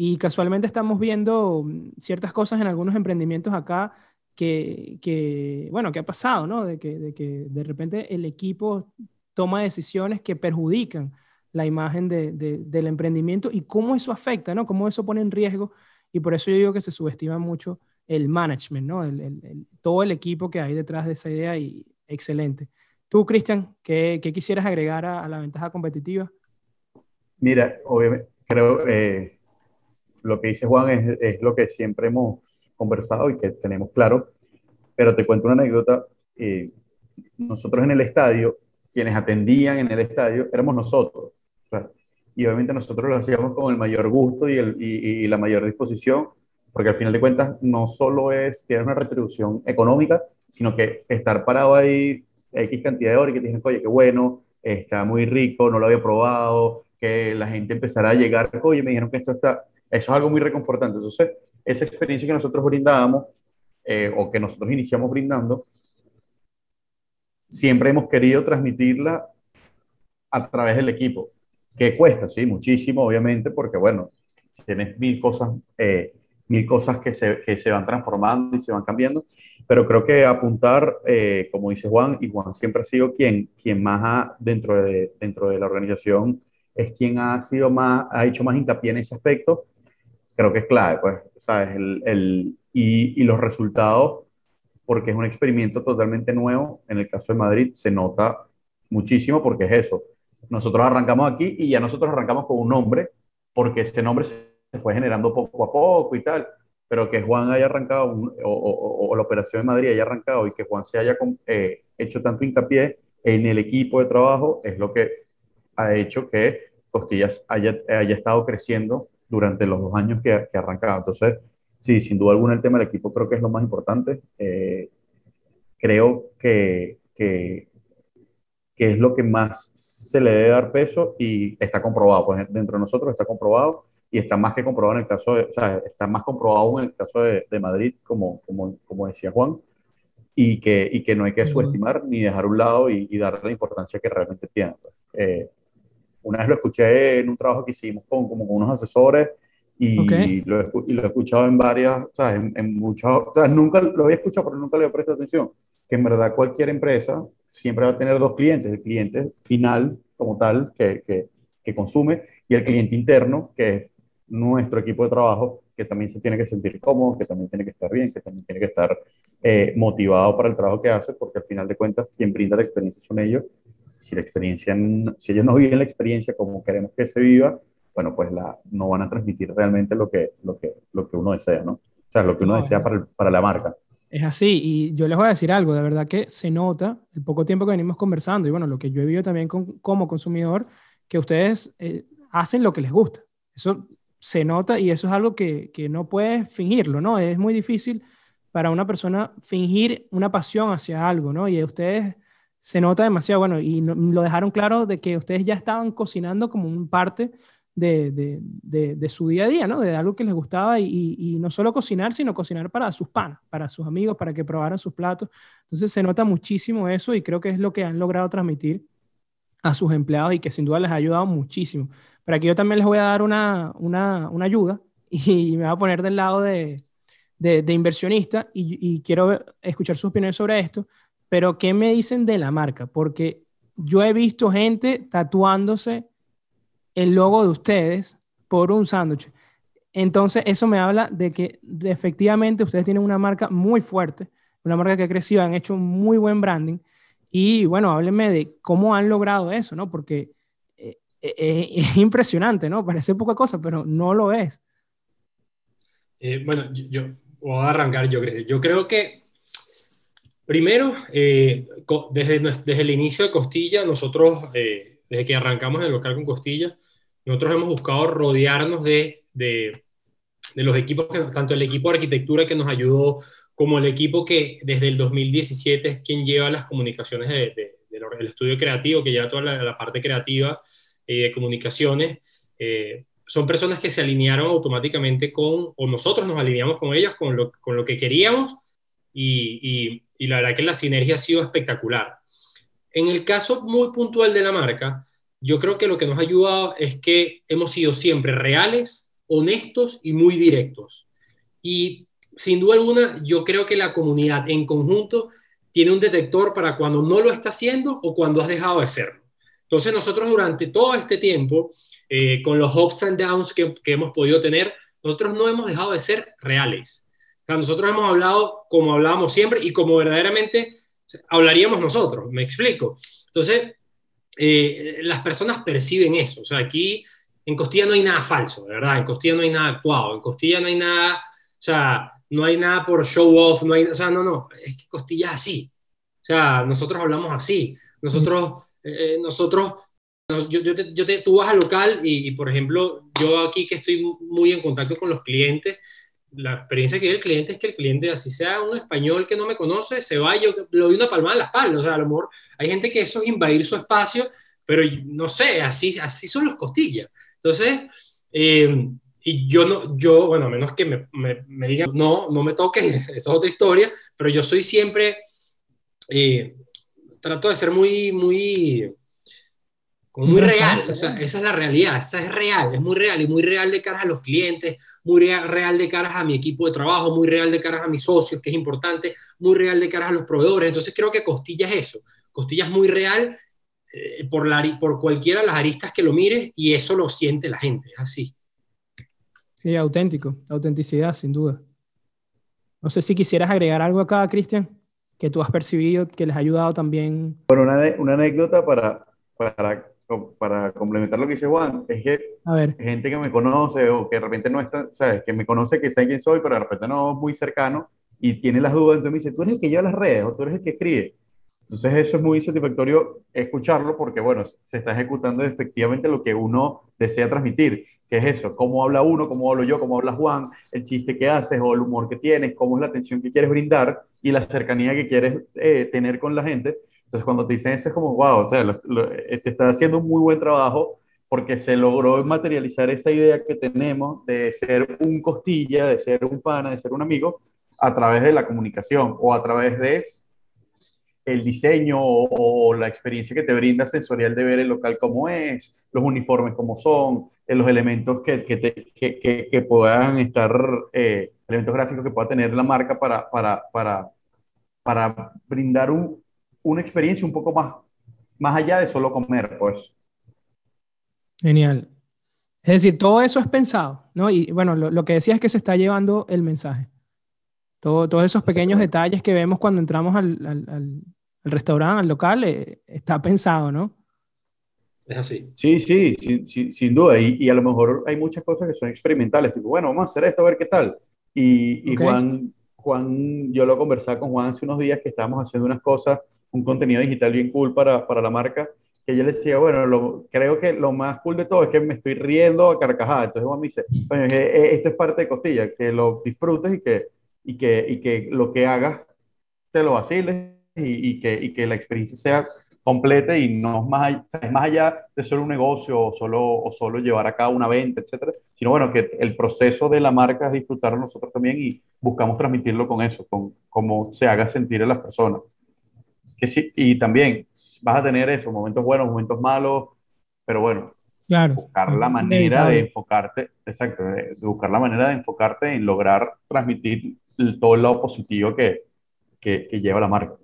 Y casualmente estamos viendo mm, ciertas cosas en algunos emprendimientos acá que, que bueno, que ha pasado, ¿no? De que, de que de repente el equipo toma decisiones que perjudican la imagen de, del emprendimiento y cómo eso afecta, ¿no? Cómo eso pone en riesgo. Y por eso yo digo que se subestima mucho el management, ¿no? El, todo el equipo que hay detrás de esa idea y excelente. Tú, Cristian, ¿qué, quisieras agregar a, la ventaja competitiva? Mira, obviamente, creo eh, lo que dice Juan es, lo que siempre hemos conversado y que tenemos claro, pero te cuento una anécdota. Eh, nosotros en el estadio, quienes atendían en el estadio, éramos nosotros. y obviamente nosotros lo hacíamos con el mayor gusto y, el, y, la mayor disposición, porque al final de cuentas no solo es tener una retribución económica, sino que estar parado ahí X cantidad de horas y que dicen, oye, qué bueno, está muy rico, no lo había probado, que la gente empezará a llegar, oye, me dijeron que esto está, eso es algo muy reconfortante. Entonces, esa experiencia que nosotros brindábamos, eh, o que nosotros iniciamos brindando, siempre hemos querido transmitirla a través del equipo, que cuesta, sí, muchísimo, obviamente, porque, bueno, tienes mil cosas eh, mil cosas que se, que se van transformando y se van cambiando, pero creo que apuntar, eh, como dice Juan, y Juan siempre ha sido quien, quien más ha, dentro de, dentro de la organización, es quien ha sido más, ha hecho más hincapié en ese aspecto, creo que es clave, pues, ¿sabes? El, el, y, los resultados, porque es un experimento totalmente nuevo, en el caso de Madrid se nota muchísimo porque es eso. Nosotros arrancamos aquí y ya nosotros arrancamos con un nombre porque ese nombre se fue generando poco a poco y tal, pero que Juan haya arrancado o, la operación de Madrid haya arrancado y que Juan se haya eh, hecho tanto hincapié en el equipo de trabajo es lo que ha hecho que Costillas haya, haya estado creciendo durante los dos años que, que ha arrancado. Entonces, sí, sin duda alguna el tema del equipo creo que es lo más importante. Eh, creo que, que, que, es lo que más se le debe dar peso y está comprobado, pues dentro de nosotros está comprobado y está más que comprobado en el caso de, o sea, está más comprobado en el caso de, de Madrid, como, como, como, decía Juan, y que, y que no hay que subestimar ni dejar a un lado y, y darle la importancia que realmente tiene. Pues. Eh, una vez lo escuché en un trabajo que hicimos con, como con unos asesores y, lo, y lo he escuchado en varias, o sea, en, en muchas, o sea, nunca lo había escuchado, pero nunca le había prestado atención, que en verdad cualquier empresa siempre va a tener dos clientes, el cliente final como tal, que, que, que consume, y el cliente interno, que es nuestro equipo de trabajo, que también se tiene que sentir cómodo, que también tiene que estar bien, que también tiene que estar eh, motivado para el trabajo que hace, porque al final de cuentas quien brinda la experiencia son ellos. Si la experiencia, si ellos no viven la experiencia como queremos que se viva, bueno, pues la, no van a transmitir realmente lo que, lo que, lo que uno desea, ¿no? O sea, lo que uno desea para, para la marca. Es así, y yo les voy a decir algo, de verdad que se nota el poco tiempo que venimos conversando, y bueno, lo que yo he vivido también con, como consumidor, que ustedes eh, hacen lo que les gusta. Eso se nota y eso es algo que, que, no puedes fingirlo, ¿no? Es muy difícil para una persona fingir una pasión hacia algo, ¿no? Y ustedes se nota demasiado, bueno, y lo dejaron claro de que ustedes ya estaban cocinando como un parte de, de, de, su día a día, ¿no? De algo que les gustaba y, y, no solo cocinar, sino cocinar para sus panas, para sus amigos, para que probaran sus platos. Entonces se nota muchísimo eso y creo que es lo que han logrado transmitir a sus empleados y que sin duda les ha ayudado muchísimo. Pero aquí yo también les voy a dar una, una, una ayuda y me voy a poner del lado de, de, inversionista y, quiero escuchar sus opiniones sobre esto. Pero ¿qué me dicen de la marca? Porque yo he visto gente tatuándose el logo de ustedes por un sándwich. Entonces, eso me habla de que efectivamente ustedes tienen una marca muy fuerte, una marca que ha crecido, han hecho muy buen branding. Y bueno, háblenme de cómo han logrado eso, ¿no? Porque eh, eh, eh, es impresionante, ¿no? Parece poca cosa, pero no lo es. bueno, yo, voy a arrancar, yo creo. Yo creo que, primero, desde, desde el inicio de Costilla, nosotros, desde que arrancamos el local con Costilla, nosotros hemos buscado rodearnos de, de, de los equipos, que, tanto el equipo de arquitectura que nos ayudó, como el equipo que desde el 2017 es quien lleva las comunicaciones del de, estudio creativo, que lleva toda la, parte creativa y de comunicaciones. Eh, son personas que se alinearon automáticamente con, o nosotros nos alineamos con ellas, con lo, con lo que queríamos, y, y, y, la verdad que la sinergia ha sido espectacular. En el caso muy puntual de la marca, yo creo que lo que nos ha ayudado es que hemos sido siempre reales, honestos y muy directos. Y sin duda alguna, yo creo que la comunidad en conjunto tiene un detector para cuando no lo está haciendo o cuando has dejado de serlo. Entonces nosotros durante todo este tiempo, eh, con los ups and downs que, hemos podido tener, nosotros no hemos dejado de ser reales. Nosotros hemos hablado como hablábamos siempre y como verdaderamente hablaríamos nosotros, me explico. Entonces, eh, las personas perciben eso. O sea, aquí en Costilla no hay nada falso, de verdad. En Costilla no hay nada actuado. En Costilla no hay nada, o sea, no hay nada por show off, no hay, o sea, no, no, es que Costilla es así. O sea, nosotros hablamos así. Nosotros, eh, eh, nosotros, yo, yo, te, yo te, tú vas al local y, por ejemplo, yo aquí que estoy muy en contacto con los clientes, la experiencia que tiene el cliente es que el cliente, así sea un español que no me conoce, se va yo le doy una palmada en la espalda. O sea, a lo hay gente que eso es invadir su espacio, pero no sé, así, así son los costillas. Entonces, eh, y yo no, yo, bueno, a menos que me, me, digan, no, no me toques, esa es otra historia, pero yo soy siempre, eh, trato de ser muy, muy, muy real, esa es la realidad, esa es real, es muy real y muy real de caras a los clientes, muy real de caras a mi equipo de trabajo, muy real de caras a mis socios, que es importante, muy real de caras a los proveedores. Entonces creo que Costilla es eso, Costilla es muy real eh, por, la, por cualquiera de las aristas que lo mires y eso lo siente la gente, es así. Sí, auténtico, autenticidad, sin duda. No sé si quisieras agregar algo acá, Cristian. que tú has percibido que les ha ayudado también? Bueno, una, una anécdota para, para, para complementar lo que dice Juan, es que a ver. gente que me conoce o que de repente no está, ¿sabes? Que me conoce, que sabe quién soy, pero de repente no es muy cercano y tiene las dudas, entonces me dice, tú eres el que lleva las redes o tú eres el que escribe. Entonces eso es muy satisfactorio escucharlo porque, bueno, se está ejecutando efectivamente lo que uno desea transmitir, que es eso, cómo habla uno, cómo hablo yo, cómo habla Juan, el chiste que haces o el humor que tienes, cómo es la atención que quieres brindar y la cercanía que quieres eh, tener con la gente. Entonces cuando te dicen eso es como, wow, o sea, se está haciendo un muy buen trabajo porque se logró materializar esa idea que tenemos de ser un costilla, de ser un pana, de ser un amigo, a través de la comunicación o a través de el diseño o, la experiencia que te brinda sensorial de ver el local como es, los uniformes como son, eh, los elementos que, que, que, puedan estar, eh, elementos gráficos que pueda tener la marca para, para, para, para brindar un, una experiencia un poco más, más allá de solo comer, pues. Genial. Es decir, todo eso es pensado, ¿no? Y bueno, lo, lo que decía es que se está llevando el mensaje. Todo, todos esos pequeños detalles que vemos cuando entramos al, al, restaurante, al local, eh, está pensado, ¿no? Es así. Sí, sí, sin duda. Y, y, a lo mejor hay muchas cosas que son experimentales. Tipo, bueno, vamos a hacer esto, a ver qué tal. Y, y Juan, Juan, yo lo conversaba con Juan hace unos días que estábamos haciendo unas cosas, un contenido digital bien cool para, para la marca, que yo le decía, bueno, lo, creo que lo más cool de todo es que me estoy riendo a carcajadas. Entonces Juan me dice, bueno, esto es parte de Costilla, que lo disfrutes y que, y que, y que lo que hagas te lo vaciles y, que, y que la experiencia sea completa y no es más, es más allá de solo un negocio o solo, o solo llevar a cabo una venta, etcétera, sino bueno, que el proceso de la marca es disfrutarlo nosotros también y buscamos transmitirlo con eso, con cómo se haga sentir a las personas. Que sí, y también vas a tener eso, momentos buenos, momentos malos, pero bueno, claro. buscar la manera de enfocarte, exacto, de buscar la manera de enfocarte en lograr transmitir todo el lado positivo que, que, que lleva la marca.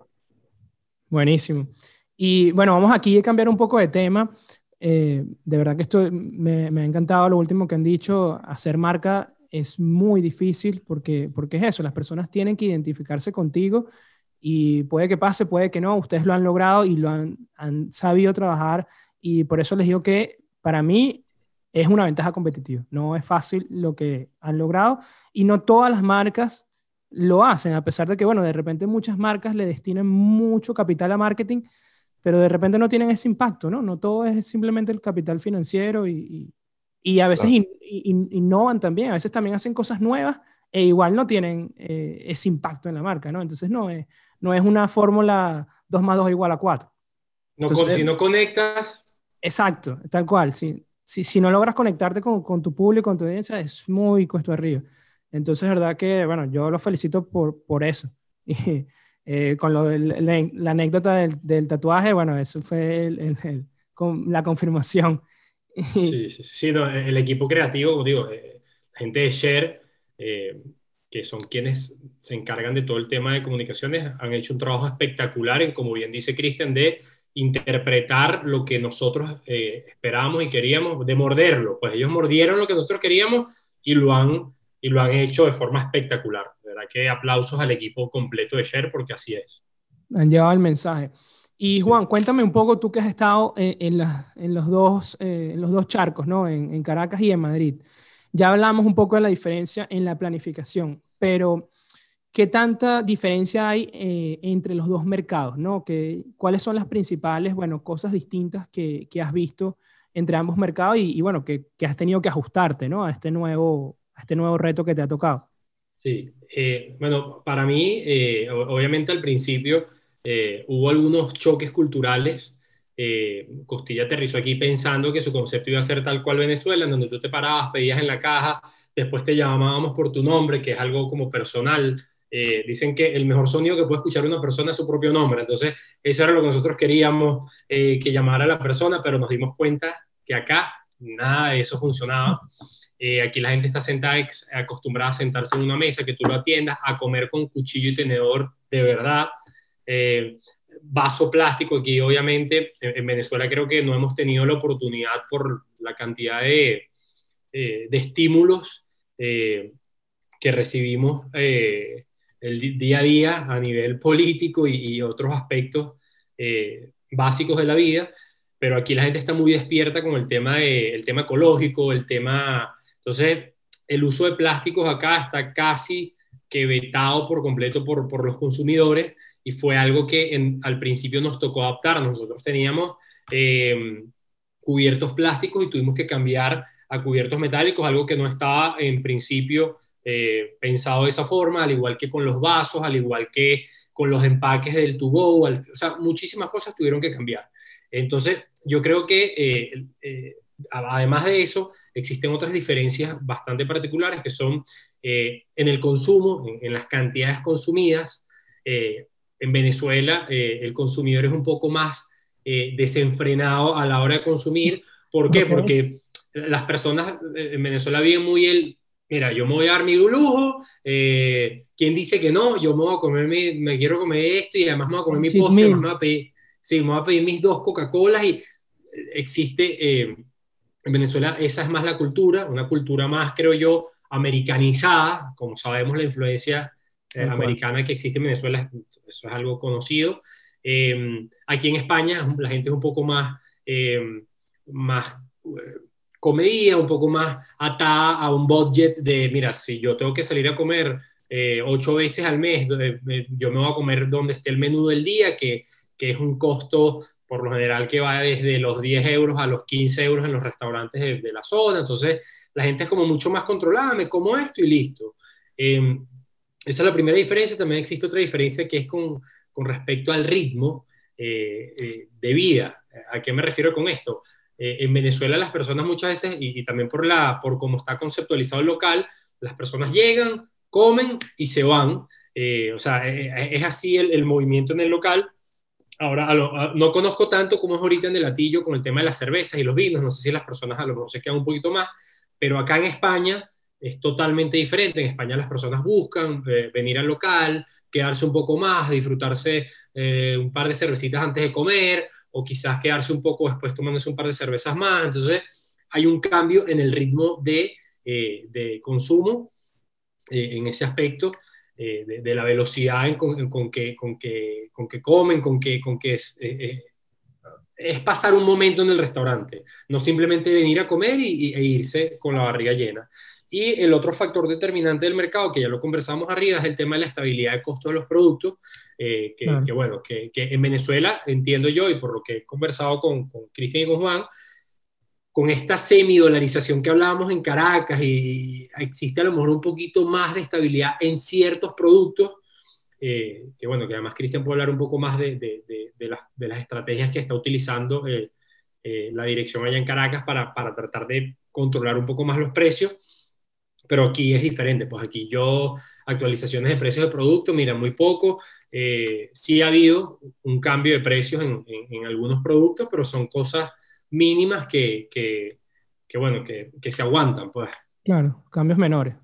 Buenísimo. Y bueno, vamos aquí a cambiar un poco de tema. Eh, de verdad que esto me, ha encantado lo último que han dicho. Hacer marca es muy difícil porque, porque es eso, las personas tienen que identificarse contigo y puede que pase, puede que no. Ustedes lo han logrado y lo han, han sabido trabajar y por eso les digo que para mí es una ventaja competitiva. No es fácil lo que han logrado y no todas las marcas lo hacen, a pesar de que, bueno, de repente muchas marcas le destinan mucho capital a marketing, pero de repente no tienen ese impacto, ¿no? No todo es simplemente el capital financiero y, y, a veces innovan también, a veces también hacen cosas nuevas e igual no tienen eh, ese impacto en la marca, ¿no? Entonces no es, no es una fórmula 2 más 2 igual a 4. No, si no conectas. Exacto, tal cual. Si, si, si no logras conectarte con, con, tu público, con tu audiencia, es muy cuesta arriba. Entonces, verdad que, bueno, yo lo felicito por, por eso. Y eh, con lo de la, anécdota del, del, tatuaje, bueno, eso fue el, con, la confirmación. Sí, sí, sí no, el equipo creativo, digo, eh, la gente de Share, eh, que son quienes se encargan de todo el tema de comunicaciones, han hecho un trabajo espectacular en, como bien dice Cristian, de interpretar lo que nosotros esperábamos y queríamos, de morderlo. Pues ellos mordieron lo que nosotros queríamos y lo han y lo han hecho de forma espectacular. De verdad que aplausos al equipo completo de Share porque así es. Han llevado el mensaje. Y Juan, cuéntame un poco tú que has estado en, en, los, dos, eh, en los dos charcos, ¿no? En, Caracas y en Madrid. Ya hablamos un poco de la diferencia en la planificación, pero ¿qué tanta diferencia hay eh, entre los dos mercados, ¿no? ¿Qué, ¿Cuáles son las principales, bueno, cosas distintas que, que has visto entre ambos mercados y, y bueno, que, que, has tenido que ajustarte, ¿no? A este nuevo, a este nuevo reto que te ha tocado? Sí, eh, bueno, para mí, eh, obviamente al principio eh, hubo algunos choques culturales. Costilla aterrizó aquí pensando que su concepto iba a ser tal cual Venezuela, en donde tú te parabas, pedías en la caja, después te llamábamos por tu nombre, que es algo como personal. dicen que el mejor sonido que puede escuchar una persona es su propio nombre. Entonces, eso era lo que nosotros queríamos que llamara a la persona, pero nos dimos cuenta que acá nada de eso funcionaba. Eh, aquí la gente está sentada, acostumbrada a sentarse en una mesa, que tú lo atiendas, a comer con cuchillo y tenedor de verdad. Eh, vaso plástico, aquí obviamente en Venezuela creo que no hemos tenido la oportunidad por la cantidad de, eh, de estímulos que recibimos el día a día a nivel político y, otros aspectos eh, básicos de la vida, pero aquí la gente está muy despierta con el tema, de, el tema ecológico, el tema... Entonces, el uso de plásticos acá está casi que vetado por completo por, por los consumidores y fue algo que en, al principio nos tocó adaptar. Nosotros teníamos eh, cubiertos plásticos y tuvimos que cambiar a cubiertos metálicos, algo que no estaba en principio eh, pensado de esa forma, al igual que con los vasos, al igual que con los empaques del tubo, o sea, muchísimas cosas tuvieron que cambiar. Entonces, yo creo que eh, eh, además de eso, existen otras diferencias bastante particulares que son en el consumo, en, las cantidades consumidas. En Venezuela, el consumidor es un poco más desenfrenado a la hora de consumir. ¿Por qué? Porque las personas en Venezuela viven muy el mira, yo me voy a dar mi lujo, eh, ¿quién dice que no? Yo me voy a comer, me quiero comer esto y además me voy a comer mi postre, me voy a pedir, sí, me voy a pedir mis dos Coca-Colas y existe, eh, en Venezuela esa es más la cultura, una cultura más, creo yo, americanizada, como sabemos la influencia eh, americana que existe en Venezuela, eso es algo conocido. aquí en España la gente es un poco más, más comedia un poco más atada a un budget de, mira, si yo tengo que salir a comer eh, ocho veces al mes, eh, yo me voy a comer donde esté el menú del día, que, que, es un costo por lo general que va desde los 10 euros a los 15 euros en los restaurantes de, la zona. Entonces, la gente es como mucho más controlada, me como esto y listo. Em, esa es la primera diferencia. También existe otra diferencia que es con, con respecto al ritmo eh, de vida. ¿A qué me refiero con esto? Eh, en Venezuela las personas muchas veces, y, también por, la, por cómo está conceptualizado el local, las personas llegan, comen y se van. Eh, o sea, eh, es, así el, movimiento en el local. Ahora, no conozco tanto como es ahorita en el latillo con el tema de las cervezas y los vinos, no sé si las personas a lo mejor se quedan un poquito más, pero acá en España es totalmente diferente. En España las personas buscan venir al local, quedarse un poco más, disfrutarse un par de cervecitas antes de comer, o quizás quedarse un poco después tomándose un par de cervezas más. Entonces, hay un cambio en el ritmo de, eh, de consumo eh, en ese aspecto, eh, de, la velocidad con, con, que, con, que, con que comen, con que, con que es, es pasar un momento en el restaurante, no simplemente venir a comer y, e irse con la barriga llena. Y el otro factor determinante del mercado, que ya lo conversamos arriba, es el tema de la estabilidad de costos de los productos, eh, que, bueno, que, en Venezuela, entiendo yo, y por lo que he conversado con, con Cristian y con Juan, con esta semidolarización que hablábamos en Caracas y existe a lo mejor un poquito más de estabilidad en ciertos productos, eh, que bueno, que además Cristian puede hablar un poco más de, de, de, las, de, las, estrategias que está utilizando eh, la dirección allá en Caracas para, para tratar de controlar un poco más los precios pero aquí es diferente, pues aquí yo, actualizaciones de precios de producto, mira, muy poco, eh, sí ha habido un cambio de precios en, en, algunos productos, pero son cosas mínimas que, que, que bueno, que, que, se aguantan, pues. Claro, cambios menores.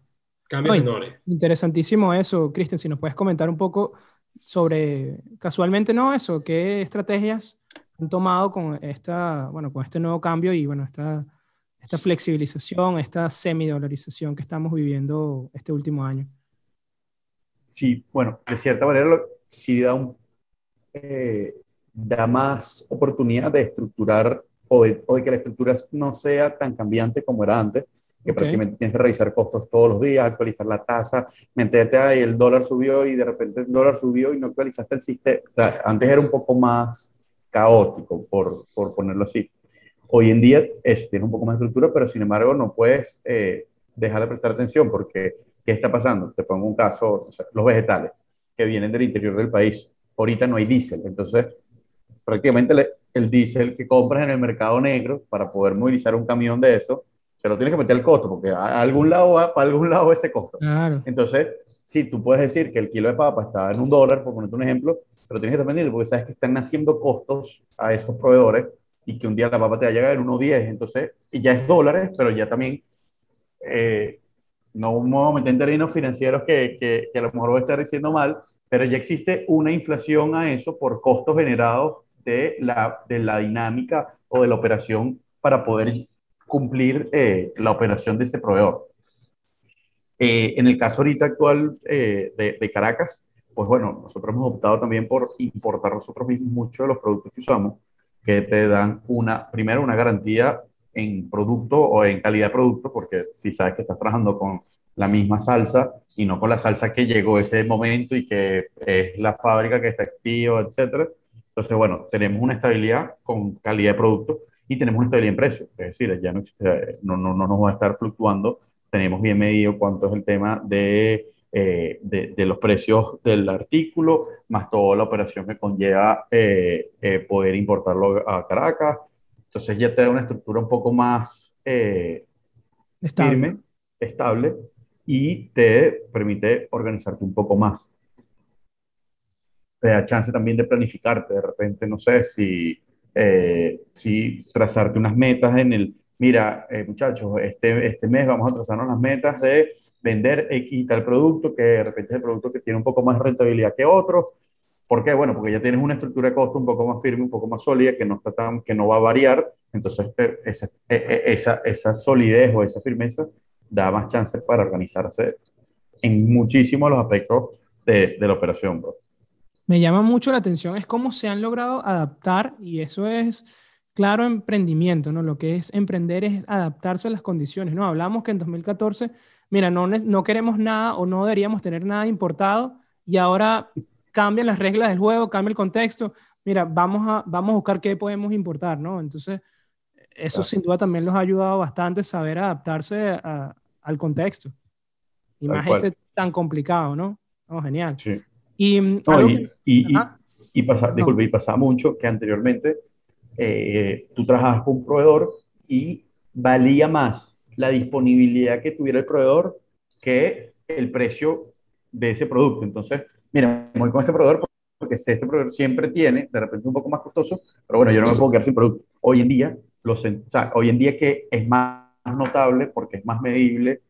Cambios menores. Interesantísimo eso, Cristian, si nos puedes comentar un poco sobre, casualmente no eso, qué estrategias han tomado con, esta, bueno, con este nuevo cambio y bueno, esta esta flexibilización, esta semidolarización que estamos viviendo este último año? Sí, bueno, de cierta manera sí da, un, eh, da más oportunidad de estructurar o de, que la estructura no sea tan cambiante como era antes, que prácticamente tienes que revisar costos todos los días, actualizar la tasa, meterte ahí, el dólar subió y de repente el dólar subió y no actualizaste el sistema. antes era un poco más caótico, por, por ponerlo así. Hoy en día es, tiene un poco más de estructura, pero sin embargo no puedes eh, dejar de prestar atención porque ¿qué está pasando? Te pongo un caso, los vegetales que vienen del interior del país. Ahorita no hay diésel, entonces prácticamente el diésel que compras en el mercado negro para poder movilizar un camión de eso, se lo tienes que meter al costo, porque a algún lado va, para algún lado ese costo. Entonces, sí, tú puedes decir que el kilo de papa está en un dólar, por ponerte un ejemplo, pero tienes que estar pendiente porque sabes que están haciendo costos a esos proveedores y que un día la papa te va a llegar en 1.10, entonces, y ya es dólares, pero ya también, eh, no vamos a meter en términos financieros que, que, que, a lo mejor voy a estar diciendo mal, pero ya existe una inflación a eso por costos generados de la, de la dinámica o de la operación para poder cumplir eh, la operación de ese proveedor. Eh, en el caso ahorita actual eh, de, de, Caracas, pues bueno, nosotros hemos optado también por importar nosotros mismos muchos de los productos que usamos, que te dan una, primero una garantía en producto o en calidad de producto, porque si sabes que estás trabajando con la misma salsa y no con la salsa que llegó ese momento y que es la fábrica que está activa, etcétera. Entonces, bueno, tenemos una estabilidad con calidad de producto y tenemos una estabilidad en precio. Es decir, ya no, eh, no, no, no nos va a estar fluctuando tenemos bien medido cuánto es el tema de, eh, de, los precios del artículo, más toda la operación que conlleva eh, eh, poder importarlo a Caracas. Entonces ya te da una estructura un poco más estable. firme, estable, y te permite organizarte un poco más. Te da chance también de planificarte, de repente, no sé, si, si trazarte unas metas en el mira, eh, muchachos, este, este mes vamos a trazarnos las metas de vender X tal producto, que de repente es el producto que tiene un poco más rentabilidad que otro. ¿Por qué? Bueno, porque ya tienes una estructura de costo un poco más firme, un poco más sólida, que no, está tan, que no va a variar. Entonces, esa, e, e, esa, esa solidez o esa firmeza da más chances para organizarse en muchísimos los aspectos de la operación. Me llama mucho la atención es cómo se han logrado adaptar, y eso es claro emprendimiento, ¿no? Lo que es emprender es adaptarse a las condiciones, ¿no? Hablamos que en 2014, mira, no, no queremos nada o no deberíamos tener nada importado y ahora cambian las reglas del juego, cambia el contexto, mira, vamos a, vamos a buscar qué podemos importar, ¿no? Entonces, eso sin duda también los ha ayudado bastante saber adaptarse al contexto. Y más este tan complicado, ¿no? Oh, genial. Sí. Y, y, y, pasa, disculpe, y pasa mucho que anteriormente eh, tú trabajas con un proveedor y valía más la disponibilidad que tuviera el proveedor que el precio de ese producto. Entonces, mira, voy con este proveedor porque este proveedor siempre tiene, de repente un poco más costoso, pero bueno, yo no me puedo quedar sin producto. Hoy en día, los, hoy en día que es más notable porque es más medible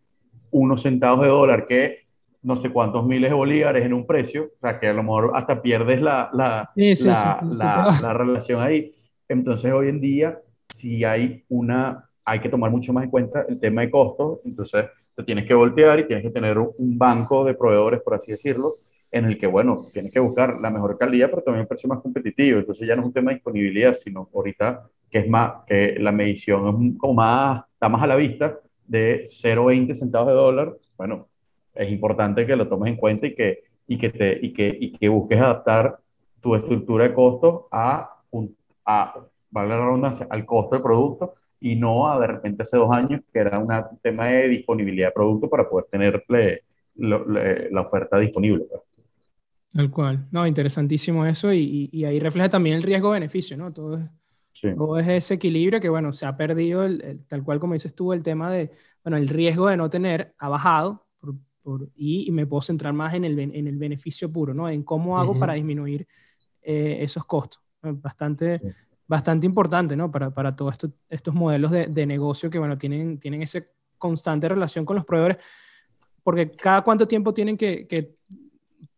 unos centavos de dólar que no sé cuántos miles de bolívares en un precio, o sea, que a lo mejor hasta pierdes la, la, la, la relación ahí. Entonces, hoy en día, si hay una, hay que tomar mucho más en cuenta el tema de costos, entonces te tienes que voltear y tienes que tener un banco de proveedores, por así decirlo, en el que, bueno, tienes que buscar la mejor calidad, pero también un precio más competitivo. Entonces ya no es un tema de disponibilidad, sino ahorita que es más, que la medición es como más, está más a la vista de 0,20 centavos de dólar. Bueno, es importante que lo tomes en cuenta y que, y que, te, y que, y que busques adaptar tu estructura de costos a a, vale la redundancia, al costo del producto y no a de repente hace dos años que era un tema de disponibilidad de producto para poder tener la oferta disponible. Pues. Tal cual. No, interesantísimo eso y, y, ahí refleja también el riesgo-beneficio, ¿no? Todo es, todo es ese equilibrio que, bueno, se ha perdido, el, tal cual como dices tú, el tema de, bueno, el riesgo de no tener ha bajado por, y, me puedo centrar más en el, en el beneficio puro, ¿no? En cómo hago para disminuir eh, esos costos bastante, bastante importante, ¿no? Para, para todos esto, estos modelos de, de, negocio que, bueno, tienen, tienen esa constante relación con los proveedores, porque cada cuánto tiempo tienen que, que,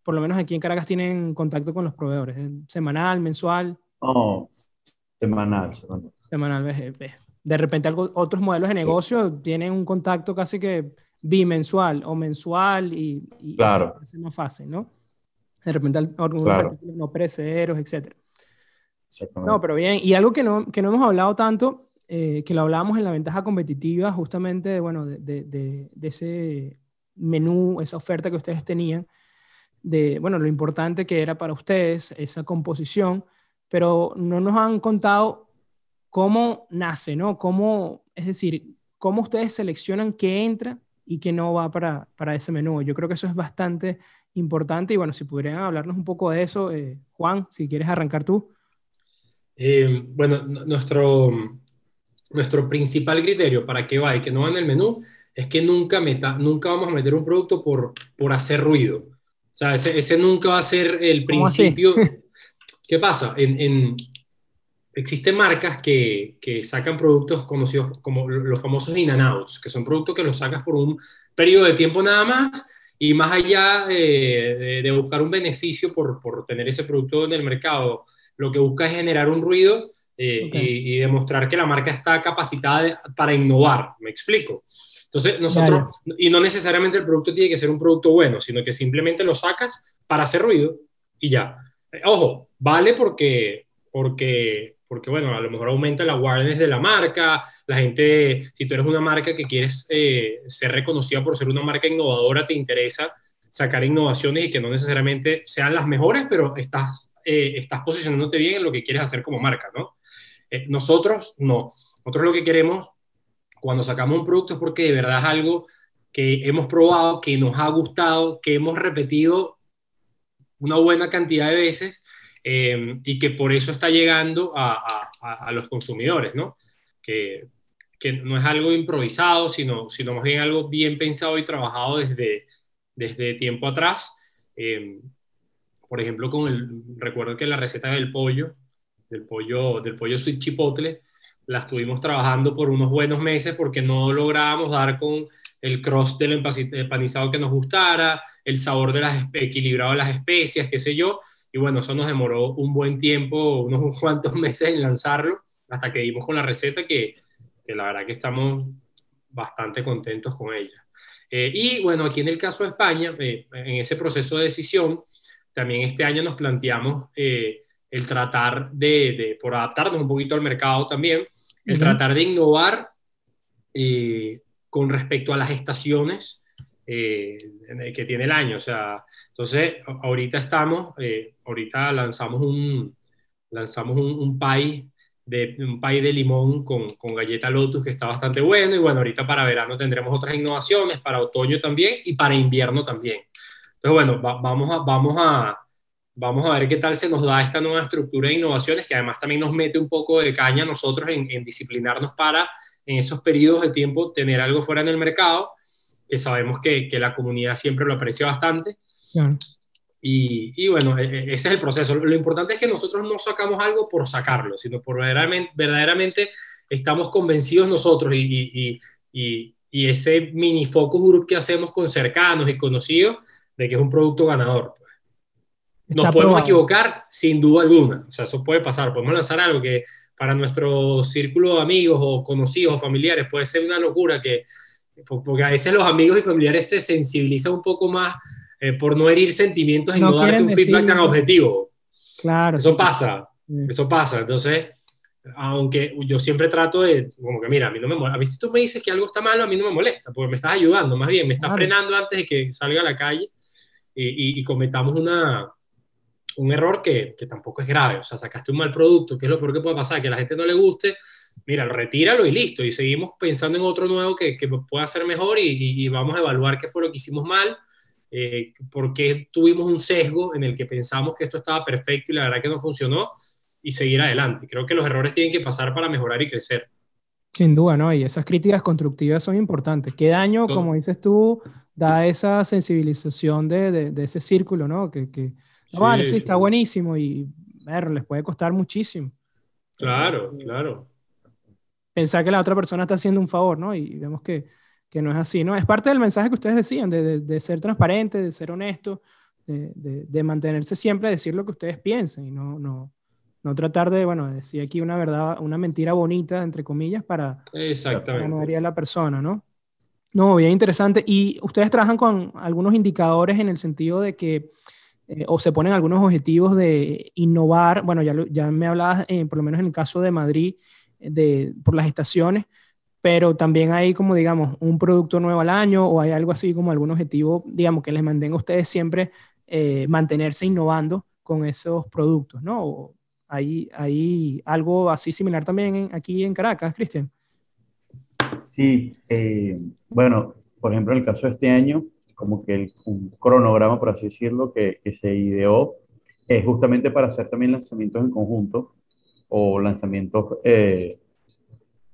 por lo menos aquí en Caracas, tienen contacto con los proveedores, semanal, mensual. Oh, semanal, semanal. Semanal, de repente algo, otros modelos de negocio tienen un contacto casi que bimensual o mensual y, y claro. es más fácil, ¿no? De repente algunos claro. no perecederos, etcétera. No, pero bien, y algo que no, que no hemos hablado tanto, eh, que lo hablábamos en la ventaja competitiva, justamente de, bueno, de, de, de, ese menú, esa oferta que ustedes tenían, de bueno, lo importante que era para ustedes esa composición, pero no nos han contado cómo nace, ¿no? Cómo, es decir, cómo ustedes seleccionan qué entra y qué no va para, para ese menú. Yo creo que eso es bastante importante y bueno, si pudieran hablarnos un poco de eso, eh, Juan, si quieres arrancar tú. Eh, bueno, nuestro, nuestro principal criterio para que va y que no va en el menú es que nunca, meta, nunca vamos a meter un producto por, por hacer ruido. O sea, ese, ese nunca va a ser el principio. ¿Qué pasa? En, en, existen marcas que, que, sacan productos conocidos como los famosos in and outs, que son productos que los sacas por un periodo de tiempo nada más y más allá de, de, buscar un beneficio por, por tener ese producto en el mercado lo que busca es generar un ruido eh, y, demostrar que la marca está capacitada para innovar, me explico. Entonces, nosotros, y no necesariamente el producto tiene que ser un producto bueno, sino que simplemente lo sacas para hacer ruido y ya. Ojo, vale porque, porque, porque bueno, a lo mejor aumenta la awareness de la marca, la gente, si tú eres una marca que quieres eh, ser reconocida por ser una marca innovadora, te interesa sacar innovaciones y que no necesariamente sean las mejores, pero estás, eh, estás posicionándote bien en lo que quieres hacer como marca, ¿no? Eh, nosotros no. Nosotros lo que queremos cuando sacamos un producto es porque de verdad es algo que hemos probado, que nos ha gustado, que hemos repetido una buena cantidad de veces eh, y que por eso está llegando a, a, los consumidores, ¿no? Que, que, no es algo improvisado, sino, sino más bien algo bien pensado y trabajado desde, desde tiempo atrás. Eh, por ejemplo, con el, recuerdo que la receta del pollo, del pollo, del pollo sweet chipotle, la estuvimos trabajando por unos buenos meses porque no lográbamos dar con el cross del empanizado que nos gustara, el sabor de las equilibrado de las especias, qué sé yo. Y bueno, eso nos demoró un buen tiempo, unos cuantos meses en lanzarlo, hasta que dimos con la receta que, que la verdad que estamos bastante contentos con ella. Eh, y bueno, aquí en el caso de España, eh, en ese proceso de decisión, también este año nos planteamos eh, el tratar de, por adaptarnos un poquito al mercado también, el tratar de innovar eh, con respecto a las estaciones eh, que tiene el año. O sea, entonces, ahorita estamos, eh, ahorita lanzamos un, lanzamos un, un pie de un pie de limón con, con, galleta Lotus que está bastante bueno y bueno, ahorita para verano tendremos otras innovaciones, para otoño también y para invierno también. Entonces, bueno, vamos, a, vamos a, Vamos a ver qué tal se nos da esta nueva estructura de innovaciones, que además también nos mete un poco de caña a nosotros en, disciplinarnos para, en esos periodos de tiempo, tener algo fuera en el mercado, que sabemos que, que la comunidad siempre lo aprecia bastante. Y, y, bueno, e, e, ese es el proceso. Lo importante es que nosotros no sacamos algo por sacarlo, sino por verdaderamente, verdaderamente estamos convencidos nosotros y, y, y ese mini focus group que hacemos con cercanos y conocidos de que es un producto ganador. Nos podemos equivocar sin duda alguna, o sea, eso puede pasar, podemos lanzar algo que para nuestro círculo de amigos o conocidos o familiares puede ser una locura que, porque a veces los amigos y familiares se sensibilizan un poco más eh, por no herir sentimientos y no, darte un feedback tan objetivo. Claro. Eso pasa, eso pasa, entonces, aunque yo siempre trato de, como que mira, a mí no me molesta, a mí si tú me dices que algo está malo, a mí no me molesta, porque me estás ayudando, más bien, me estás frenando antes de que salga a la calle y cometamos una, un error que, que, tampoco es grave, o sea, sacaste un mal producto, ¿qué es lo peor que puede pasar? Que a la gente no le guste, mira, retíralo y listo, y seguimos pensando en otro nuevo que, que pueda ser mejor y, y, vamos a evaluar qué fue lo que hicimos mal, eh, por qué tuvimos un sesgo en el que pensamos que esto estaba perfecto y la verdad que no funcionó, y seguir adelante. Creo que los errores tienen que pasar para mejorar y crecer. Sin duda, ¿no? Y esas críticas constructivas son importantes. ¿Qué daño, como dices tú, da esa sensibilización de, de, de ese círculo, ¿no? Que, que vale, sí, está buenísimo y ver, les puede costar muchísimo. Claro, claro. Pensar que la otra persona está haciendo un favor, ¿no? Y vemos que, que no es así, ¿no? Es parte del mensaje que ustedes decían, de, de, ser transparente, de ser honesto, de, de, mantenerse siempre a decir lo que ustedes piensan y no, no, no tratar de, bueno, decir aquí una verdad, una mentira bonita, entre comillas, para, Exactamente. para no a la persona, ¿no? No, bien interesante. Y ustedes trabajan con algunos indicadores en el sentido de que eh, o se ponen algunos objetivos de innovar. Bueno, ya, ya me hablabas, eh, por lo menos en el caso de Madrid, de, por las estaciones, pero también hay como, digamos, un producto nuevo al año o hay algo así como algún objetivo, digamos, que les mantenga a ustedes siempre eh, mantenerse innovando con esos productos, ¿no? O hay, hay algo así similar también aquí en Caracas, Cristian. Sí, bueno, por ejemplo, en el caso de este año, como que el, cronograma, por así decirlo, que, que, se ideó es justamente para hacer también lanzamientos en conjunto o lanzamientos eh,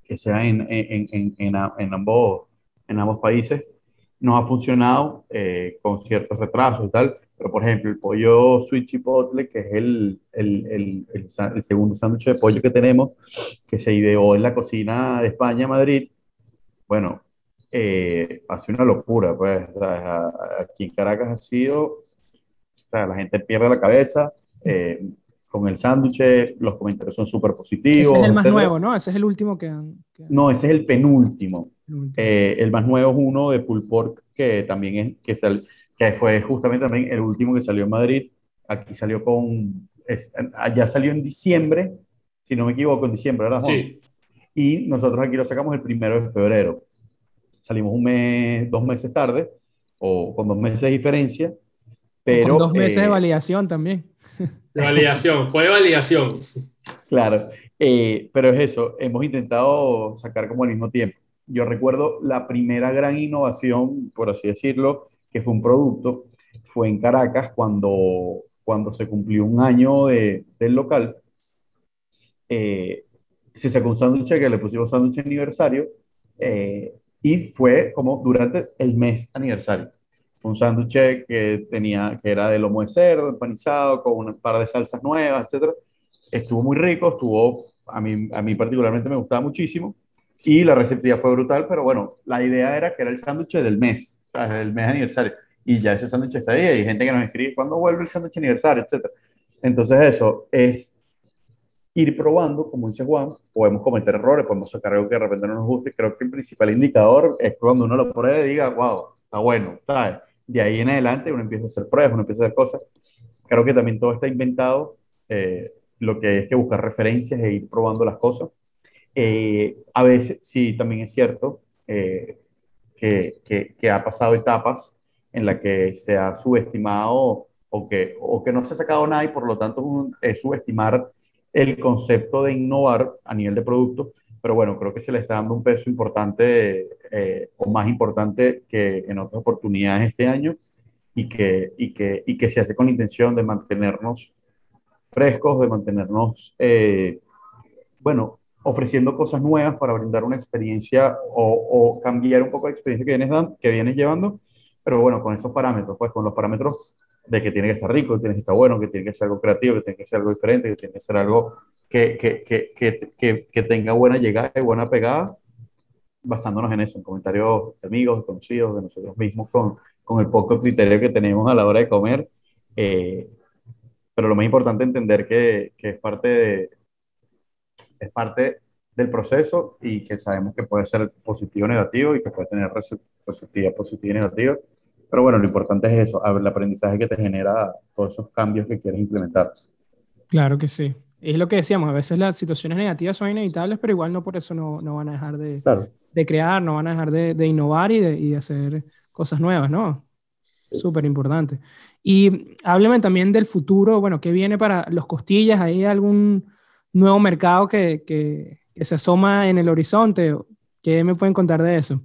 que sean en, en, en, en, ambos, en ambos países. Nos ha funcionado eh, con ciertos retrasos y tal, pero por ejemplo, el pollo sweet chipotle, que es el, el, el, el segundo sándwich de pollo que tenemos, que se ideó en la cocina de España, Madrid, bueno, eh, ha sido una locura, pues, aquí en Caracas ha sido, o sea, la gente pierde la cabeza, eh, con el sándwich, los comentarios son súper positivos. Ese es el más nuevo, ¿no? Ese es el último que, No, ese es el penúltimo. Eh, el más nuevo es uno de pulled pork, que también es, que, sal, que fue justamente también el último que salió en Madrid. Aquí salió con, allá salió en diciembre, si no me equivoco, en diciembre, ¿verdad? Sí. Y nosotros aquí lo sacamos el primero de febrero. Salimos un mes, dos meses tarde, o con dos meses de diferencia, pero... Con dos meses de eh, validación también. De validación, fue de validación. Claro, eh, pero es eso, hemos intentado sacar como al mismo tiempo. Yo recuerdo la primera gran innovación, por así decirlo, que fue un producto, fue en Caracas cuando, cuando se cumplió un año de, del local. Eh, se sacó un sándwich que le pusimos sándwich aniversario eh, y fue como durante el mes aniversario. Fue un sándwich que tenía, que era de lomo de cerdo, empanizado, con un par de salsas nuevas, etc. Estuvo muy rico, estuvo, a mí, a mí particularmente me gustaba muchísimo y la receptividad fue brutal, pero bueno, la idea era que era el sándwich del mes, o sea, del mes aniversario. Y ya ese sándwich está ahí, hay gente que nos escribe, ¿cuándo vuelve el sándwich aniversario? Etcétera. Entonces eso es ir probando, como dice Juan, podemos cometer errores, podemos sacar algo que de repente no nos guste. Creo que el principal indicador es cuando uno lo pruebe y diga, wow, está bueno, ¿sabes? De ahí en adelante uno empieza a hacer pruebas, uno empieza a hacer cosas. Creo que también todo está inventado. Eh, lo que es que buscar referencias e ir probando las cosas. Eh, a veces, sí, también es cierto eh, que, que, que, ha pasado etapas en las que se ha subestimado o que, o que no se ha sacado nada y por lo tanto es subestimar el concepto de innovar a nivel de producto, pero bueno, creo que se le está dando un peso importante eh, o más importante que en otras oportunidades este año y que, y que, y que se hace con la intención de mantenernos frescos, de mantenernos, eh, bueno, ofreciendo cosas nuevas para brindar una experiencia o, o, cambiar un poco la experiencia que vienes, que vienes llevando, pero bueno, con esos parámetros, pues con los parámetros de que tiene que estar rico, que tiene que estar bueno, que tiene que ser algo creativo, que tiene que ser algo diferente, que tiene que ser algo que, que, que, que tenga buena llegada y buena pegada, basándonos en eso, en comentarios de amigos, de conocidos, de nosotros mismos, con, con el poco criterio que tenemos a la hora de comer. Eh, pero lo más importante es entender que, que, es, parte de, es parte del proceso y que sabemos que puede ser positivo o negativo y que puede tener receptividad positiva y negativa pero bueno, lo importante es eso, el aprendizaje que te genera todos esos cambios que quieres implementar. Claro que sí. Es lo que decíamos, a veces las situaciones negativas son inevitables, pero igual no por eso no, no van a dejar de, de, crear, no van a dejar de, de innovar y de, y de, hacer cosas nuevas, ¿no? Súper importante. Y hábleme también del futuro, bueno, ¿qué viene para los costillas? ¿Hay algún nuevo mercado que, que, se asoma en el horizonte? ¿Qué me pueden contar de eso?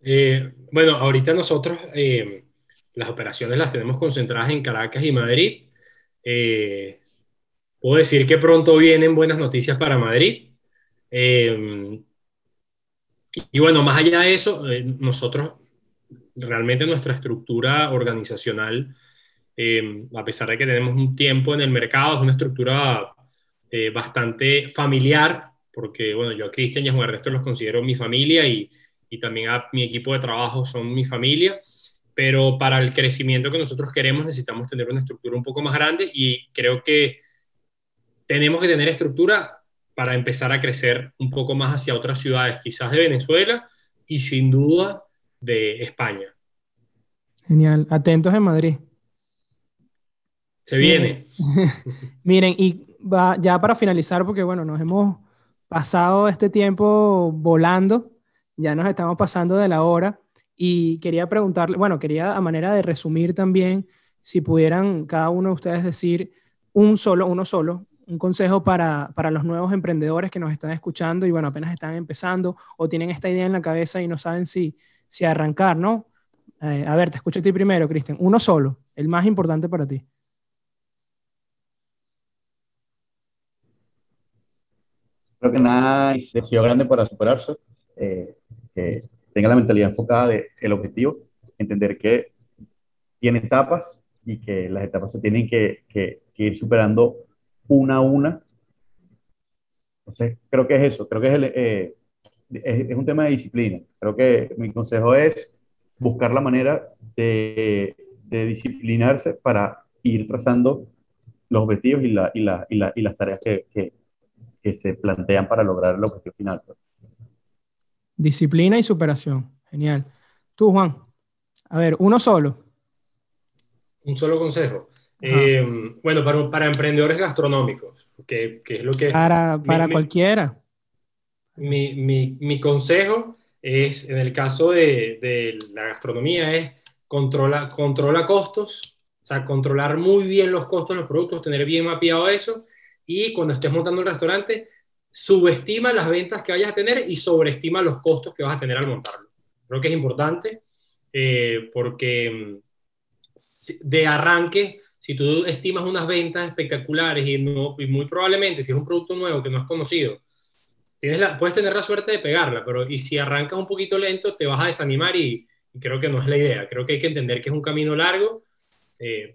Eh, bueno, ahorita nosotros eh, las operaciones las tenemos concentradas en Caracas y Madrid. Eh, puedo decir que pronto vienen buenas noticias para Madrid. y bueno, más allá de eso, nosotros realmente nuestra estructura organizacional, a pesar de que tenemos un tiempo en el mercado, es una estructura bastante familiar, porque bueno, yo a Cristian y a Juan Ernesto los considero mi familia y, y también a mi equipo de trabajo son mi familia, pero para el crecimiento que nosotros queremos necesitamos tener una estructura un poco más grande y creo que tenemos que tener estructura para empezar a crecer un poco más hacia otras ciudades, quizás de Venezuela y sin duda de España. Genial, atentos en Madrid. Se viene. Miren, y va, ya para finalizar, porque bueno, nos hemos pasado este tiempo volando, ya nos estamos pasando de la hora y quería preguntarle, bueno, quería a manera de resumir también, si pudieran cada uno de ustedes decir un solo, uno solo, un consejo para, para, los nuevos emprendedores que nos están escuchando y bueno, apenas están empezando o tienen esta idea en la cabeza y no saben si, si arrancar, ¿no? Eh, a ver, te escucho a ti primero, Cristian. Uno solo, el más importante para ti. Creo que nada es grande para superarse. Eh, que tenga la mentalidad enfocada de el objetivo, entender que tiene etapas y que las etapas se tienen que, que, ir superando una a una. Entonces, creo que es eso, creo que es, el, eh, es, es, un tema de disciplina. Creo que mi consejo es buscar la manera de, de disciplinarse para ir trazando los objetivos y, la, y, la, y, la, y las tareas que, que, que, se plantean para lograr el objetivo final. Disciplina y superación. Genial. Tú, Juan. A ver, uno solo. Un solo consejo. Eh, bueno, para, para, emprendedores gastronómicos, que, que, es lo que... Para, para cualquiera. Mi, mi, mi, consejo es, en el caso de, de, la gastronomía, es controla, controla costos, o sea, controlar muy bien los costos de los productos, tener bien mapeado eso, y cuando estés montando un restaurante, subestima las ventas que vayas a tener y sobreestima los costos que vas a tener al montarlo. Creo que es importante eh, porque mm, de arranque, si tú estimas unas ventas espectaculares y, no, y muy probablemente si es un producto nuevo que no has conocido, tienes la, puedes tener la suerte de pegarla, pero y si arrancas un poquito lento te vas a desanimar y, creo que no es la idea. Creo que hay que entender que es un camino largo eh,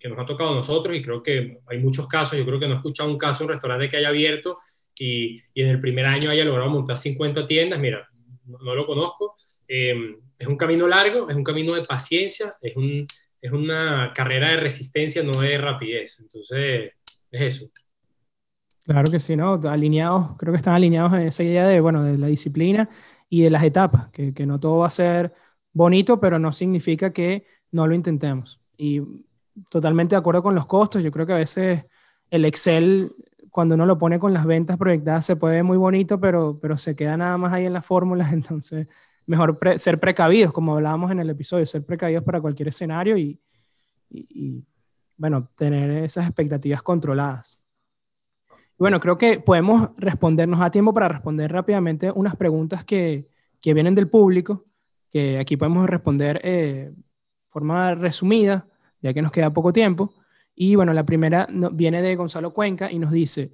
que nos ha tocado a nosotros y creo que hay muchos casos, yo creo que no he escuchado un caso un restaurante que haya abierto y, y en el primer año haya logrado montar 50 tiendas, mira, no, lo conozco. Eh, es un camino largo, es un camino de paciencia, es, un, es una carrera de resistencia, no de rapidez. Entonces, es eso. Claro que sí, ¿no? Alineados, creo que están alineados en esa idea de, bueno, de la disciplina y de las etapas, que, que no todo va a ser bonito, pero no significa que no lo intentemos. Y totalmente de acuerdo con los costos, yo creo que a veces el Excel, cuando uno lo pone con las ventas proyectadas, se puede ver muy bonito, pero, pero se queda nada más ahí en las fórmulas, entonces mejor ser precavidos, como hablábamos en el episodio, ser precavidos para cualquier escenario y, bueno, tener esas expectativas controladas. bueno, creo que podemos respondernos a tiempo para responder rápidamente unas preguntas que, que vienen del público, que aquí podemos responder eh, forma resumida, ya que nos queda poco tiempo. Y bueno, la primera viene de Gonzalo Cuenca y nos dice,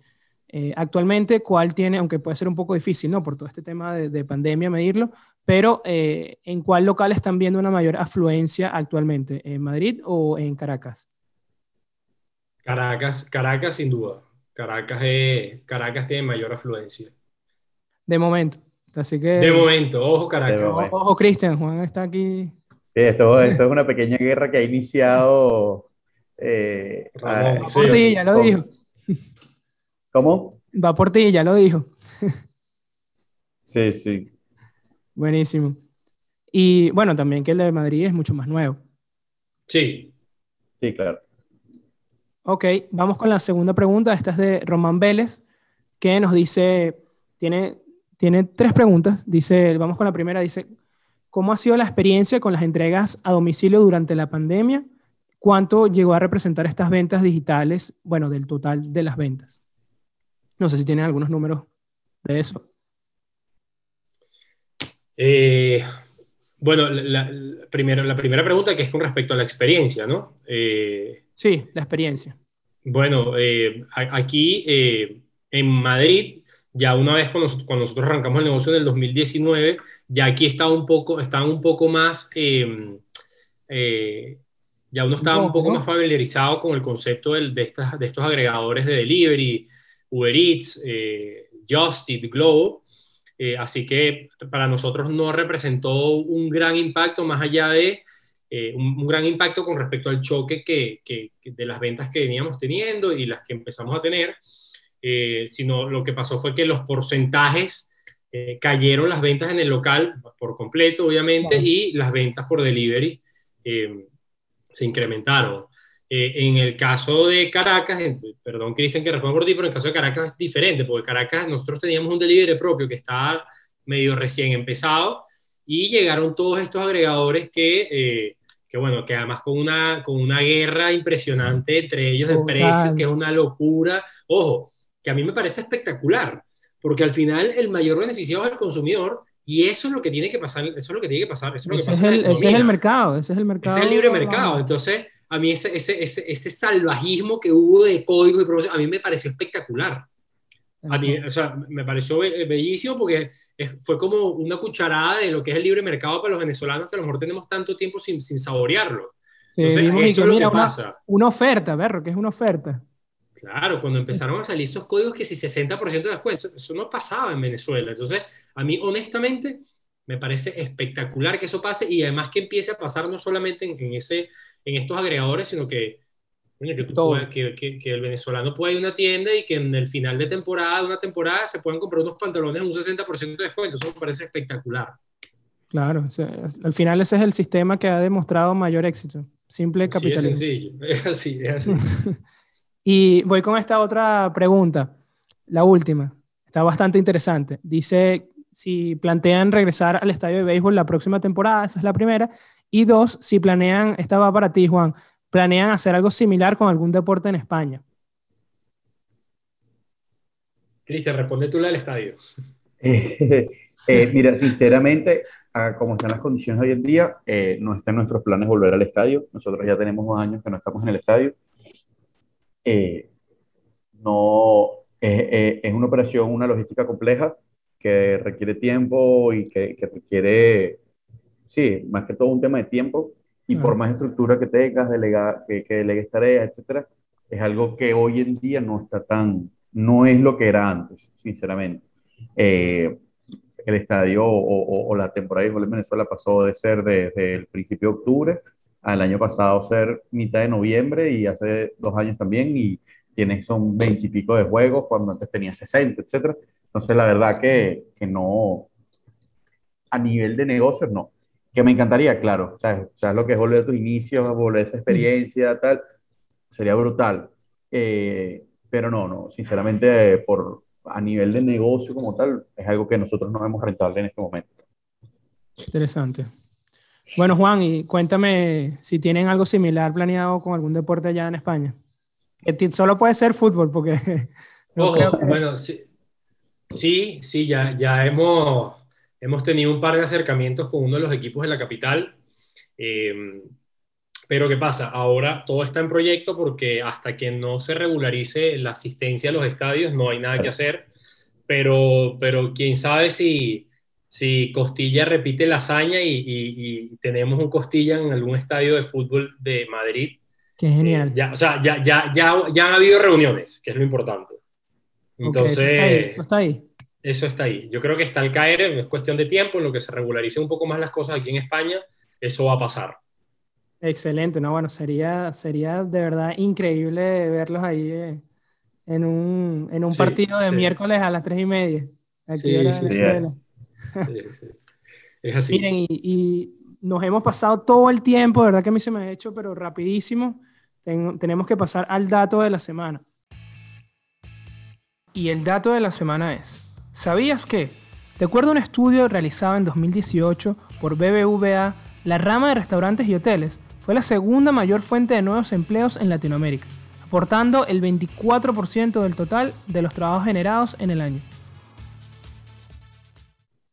eh, actualmente, ¿cuál tiene, aunque puede ser un poco difícil, ¿no? Por todo este tema de, pandemia medirlo, pero eh, ¿en cuál local están viendo una mayor afluencia actualmente? ¿En Madrid o en Caracas? Caracas, Caracas sin duda. Caracas, es, Caracas tiene mayor afluencia. De momento. Así que, de momento, ojo Caracas. Ojo, Cristian, Juan está aquí. Esto, esto, es una pequeña guerra que ha iniciado. Eh, ya lo dijo. ¿Cómo? Va por ti, ya lo dijo. sí, sí. Buenísimo. Y bueno, también que el de Madrid es mucho más nuevo. Sí. Sí, claro. Ok, vamos con la segunda pregunta. Esta es de Román Vélez, que nos dice, tiene, tiene tres preguntas. Dice, vamos con la primera, dice, ¿cómo ha sido la experiencia con las entregas a domicilio durante la pandemia? ¿Cuánto llegó a representar estas ventas digitales, bueno, del total de las ventas? No sé si tienen algunos números de eso. Eh, bueno, la, primera, la primera pregunta que es con respecto a la experiencia, ¿no? Eh, sí, la experiencia. Bueno, eh, aquí en Madrid, ya una vez cuando, nosotros arrancamos el negocio en el 2019, ya aquí está un poco, están un poco más, em, ya uno estaba un poco más familiarizado con el concepto de, estas, de estos agregadores de delivery, Uber Eats, eh, Just Eat, Globo. Eh, así que para nosotros no representó un gran impacto más allá de eh, un, gran impacto con respecto al choque que, de las ventas que veníamos teniendo y las que empezamos a tener, sino lo que pasó fue que los porcentajes cayeron las ventas en el local por completo, obviamente, y las ventas por delivery se incrementaron. Eh, en el caso de Caracas, perdón Cristian que responda por ti, pero en el caso de Caracas es diferente, porque Caracas nosotros teníamos un delivery propio que estaba medio recién empezado y llegaron todos estos agregadores que, eh, que bueno, que además con una, con una guerra impresionante entre ellos de precios, que es una locura. Ojo, que a mí me parece espectacular, porque al final el mayor beneficiado es el consumidor y eso es lo que tiene que pasar, eso es lo que tiene que pasar, eso es lo que pasa ese es el mercado, ese es el mercado. Ese es el libre mercado, entonces a mí ese, ese, ese, ese salvajismo que hubo de códigos y promoción, a mí me pareció espectacular. A mí, o sea, me pareció bellísimo porque fue como una cucharada de lo que es el libre mercado para los venezolanos que a lo mejor tenemos tanto tiempo sin, sin saborearlo. Entonces, eso es lo que pasa. Una oferta, verlo, que es una oferta. Claro, cuando empezaron a salir esos códigos que si 60% de descuento, eso no pasaba en Venezuela. Entonces, a mí honestamente me parece espectacular que eso pase y además que empiece a pasar no solamente en, en ese en estos agregadores, sino que que, que, que, el venezolano pueda ir a una tienda y que en el final de temporada, una temporada, se puedan comprar unos pantalones un 60% de descuento. Eso me parece espectacular. Claro, al final ese es el sistema que ha demostrado mayor éxito. Simple capitalismo. Sí, es sencillo, es así, es así. y voy con esta otra pregunta, la última. Está bastante interesante. Dice si plantean regresar al estadio de béisbol la próxima temporada, esa es la primera. Y dos, si planean, esta va para ti, Juan, planean hacer algo similar con algún deporte en España. Cristian, responde tú la del estadio. Eh, mira, sinceramente, como están las condiciones hoy en día, eh, no está en nuestros planes volver al estadio. Nosotros ya tenemos dos años que no estamos en el estadio. Eh, no, es una operación, una logística compleja que requiere tiempo y que, que, requiere, sí, más que todo un tema de tiempo y por más estructura que tengas, delega, que, que delegues tareas, etcétera, es algo que hoy en día no está tan, no es lo que era antes, sinceramente. Eh, el estadio o, o, la temporada de Venezuela pasó de ser desde el principio de octubre al año pasado ser mitad de noviembre y hace dos años también y tienes son veintipico de juegos cuando antes tenía 60, etcétera. Entonces la verdad que, que no, a nivel de negocios no que me encantaría, claro. ¿Sabes, ¿Sabes lo que es volver a tus inicios, volver a esa experiencia, tal? Sería brutal. Eh, pero no, no, sinceramente, por, a nivel de negocio como tal, es algo que nosotros no vemos rentable en este momento. Interesante. Bueno, Juan, y cuéntame si tienen algo similar planeado con algún deporte allá en España. Solo puede ser fútbol, porque... bueno, sí, sí, sí, ya, ya hemos Hemos tenido un par de acercamientos con uno de los equipos de la capital. Eh, pero ¿qué pasa? Ahora todo está en proyecto porque hasta que no se regularice la asistencia a los estadios no hay nada que hacer. Pero, pero quién sabe si, si Costilla repite la hazaña y, tenemos un Costilla en algún estadio de fútbol de Madrid. Qué genial. Eh, ya, o sea, ya, ya, ya, ya han habido reuniones, que es lo importante. Entonces, eso está ahí eso está ahí. Yo creo que está al caer, es cuestión de tiempo, en lo que se regularice un poco más las cosas aquí en España, eso va a pasar. Excelente, no, bueno, sería, sería de verdad increíble verlos ahí eh, en un, en un partido de miércoles a las tres y media. Aquí sí, Es así. Miren, y, y, nos hemos pasado todo el tiempo, de verdad que a mí se me ha hecho, pero rapidísimo. tenemos que pasar al dato de la semana. Y el dato de la semana es, ¿Sabías que? De acuerdo a un estudio realizado en 2018 por BBVA, la rama de restaurantes y hoteles fue la segunda mayor fuente de nuevos empleos en Latinoamérica, aportando el 24% del total de los trabajos generados en el año.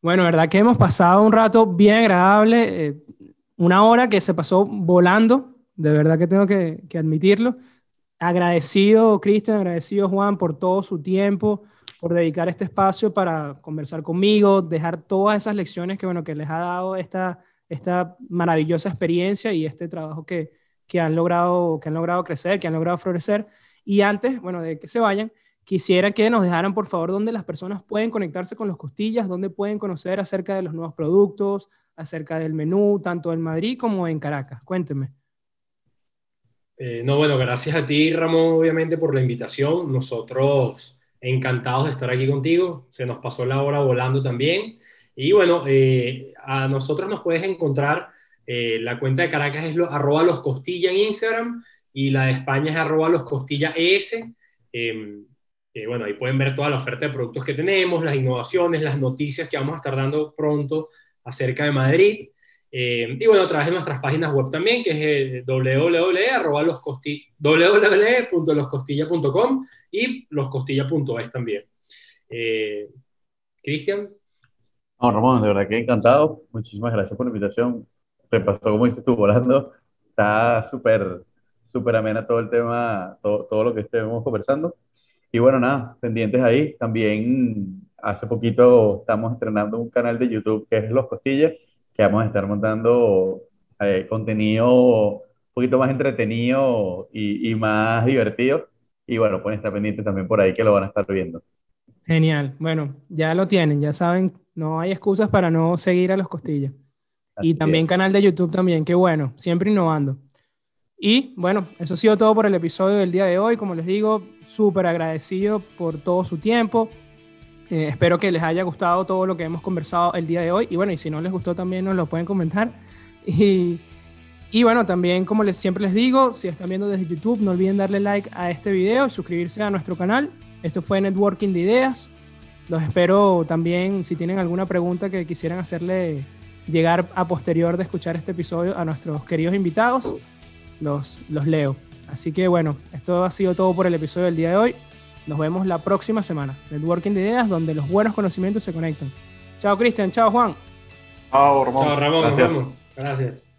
Bueno, verdad que hemos pasado un rato bien agradable, eh, una hora que se pasó volando, de verdad que tengo que, admitirlo. Agradecido, Cristian, agradecido, Juan, por todo su tiempo, por dedicar este espacio para conversar conmigo, dejar todas esas lecciones que, bueno, que les ha dado esta, esta maravillosa experiencia y este trabajo que, que, han logrado, que han logrado crecer, que han logrado florecer. Y antes, bueno, de que se vayan, quisiera que nos dejaran, por favor, dónde las personas pueden conectarse con los costillas, dónde pueden conocer acerca de los nuevos productos, acerca del menú, tanto en Madrid como en Caracas. Cuéntenme. Eh, no, bueno, gracias a ti, Ramón, obviamente, por la invitación. Nosotros encantados de estar aquí contigo. Se nos pasó la hora volando también. Y bueno, eh, a nosotros nos puedes encontrar, eh, la cuenta de Caracas es lo, arroba los costilla en Instagram y la de España es arroba los costilla ES. Em, bueno, ahí pueden ver toda la oferta de productos que tenemos, las innovaciones, las noticias que vamos a estar dando pronto acerca de Madrid. Eh, y bueno, a través de nuestras páginas web también, que es eh, www.loscostilla.com y loscostilla.es también. Eh, Cristian. No, Ramón, de verdad que encantado. Muchísimas gracias por la invitación. Repasó, como dices tú, volando. Está súper, súper amena todo el tema, todo, todo lo que estemos conversando. Y bueno, nada, pendientes ahí. También hace poquito estamos estrenando un canal de YouTube que es Los Costillas que vamos a estar montando eh, contenido un poquito más entretenido y, y, más divertido. Y bueno, pueden estar pendientes también por ahí que lo van a estar viendo. Genial. Bueno, ya lo tienen, ya saben, no hay excusas para no seguir a los costillas. y también canal de YouTube también, qué bueno, siempre innovando. Y bueno, eso ha sido todo por el episodio del día de hoy. Como les digo, súper agradecido por todo su tiempo. Eh, espero que les haya gustado todo lo que hemos conversado el día de hoy. Y bueno, y si no les gustó también nos lo pueden comentar. Y, y bueno, también como les, siempre les digo, si están viendo desde YouTube, no olviden darle like a este video y suscribirse a nuestro canal. Esto fue Networking de Ideas. Los espero también, si tienen alguna pregunta que quisieran hacerle llegar a posterior de escuchar este episodio a nuestros queridos invitados, los, los leo. Así que bueno, esto ha sido todo por el episodio del día de hoy. Nos vemos la próxima semana. Networking de Ideas, donde los buenos conocimientos se conectan. Chao, Cristian. Chao, Juan. Chao, Ramón. Chao, Ramón. Gracias. Gracias.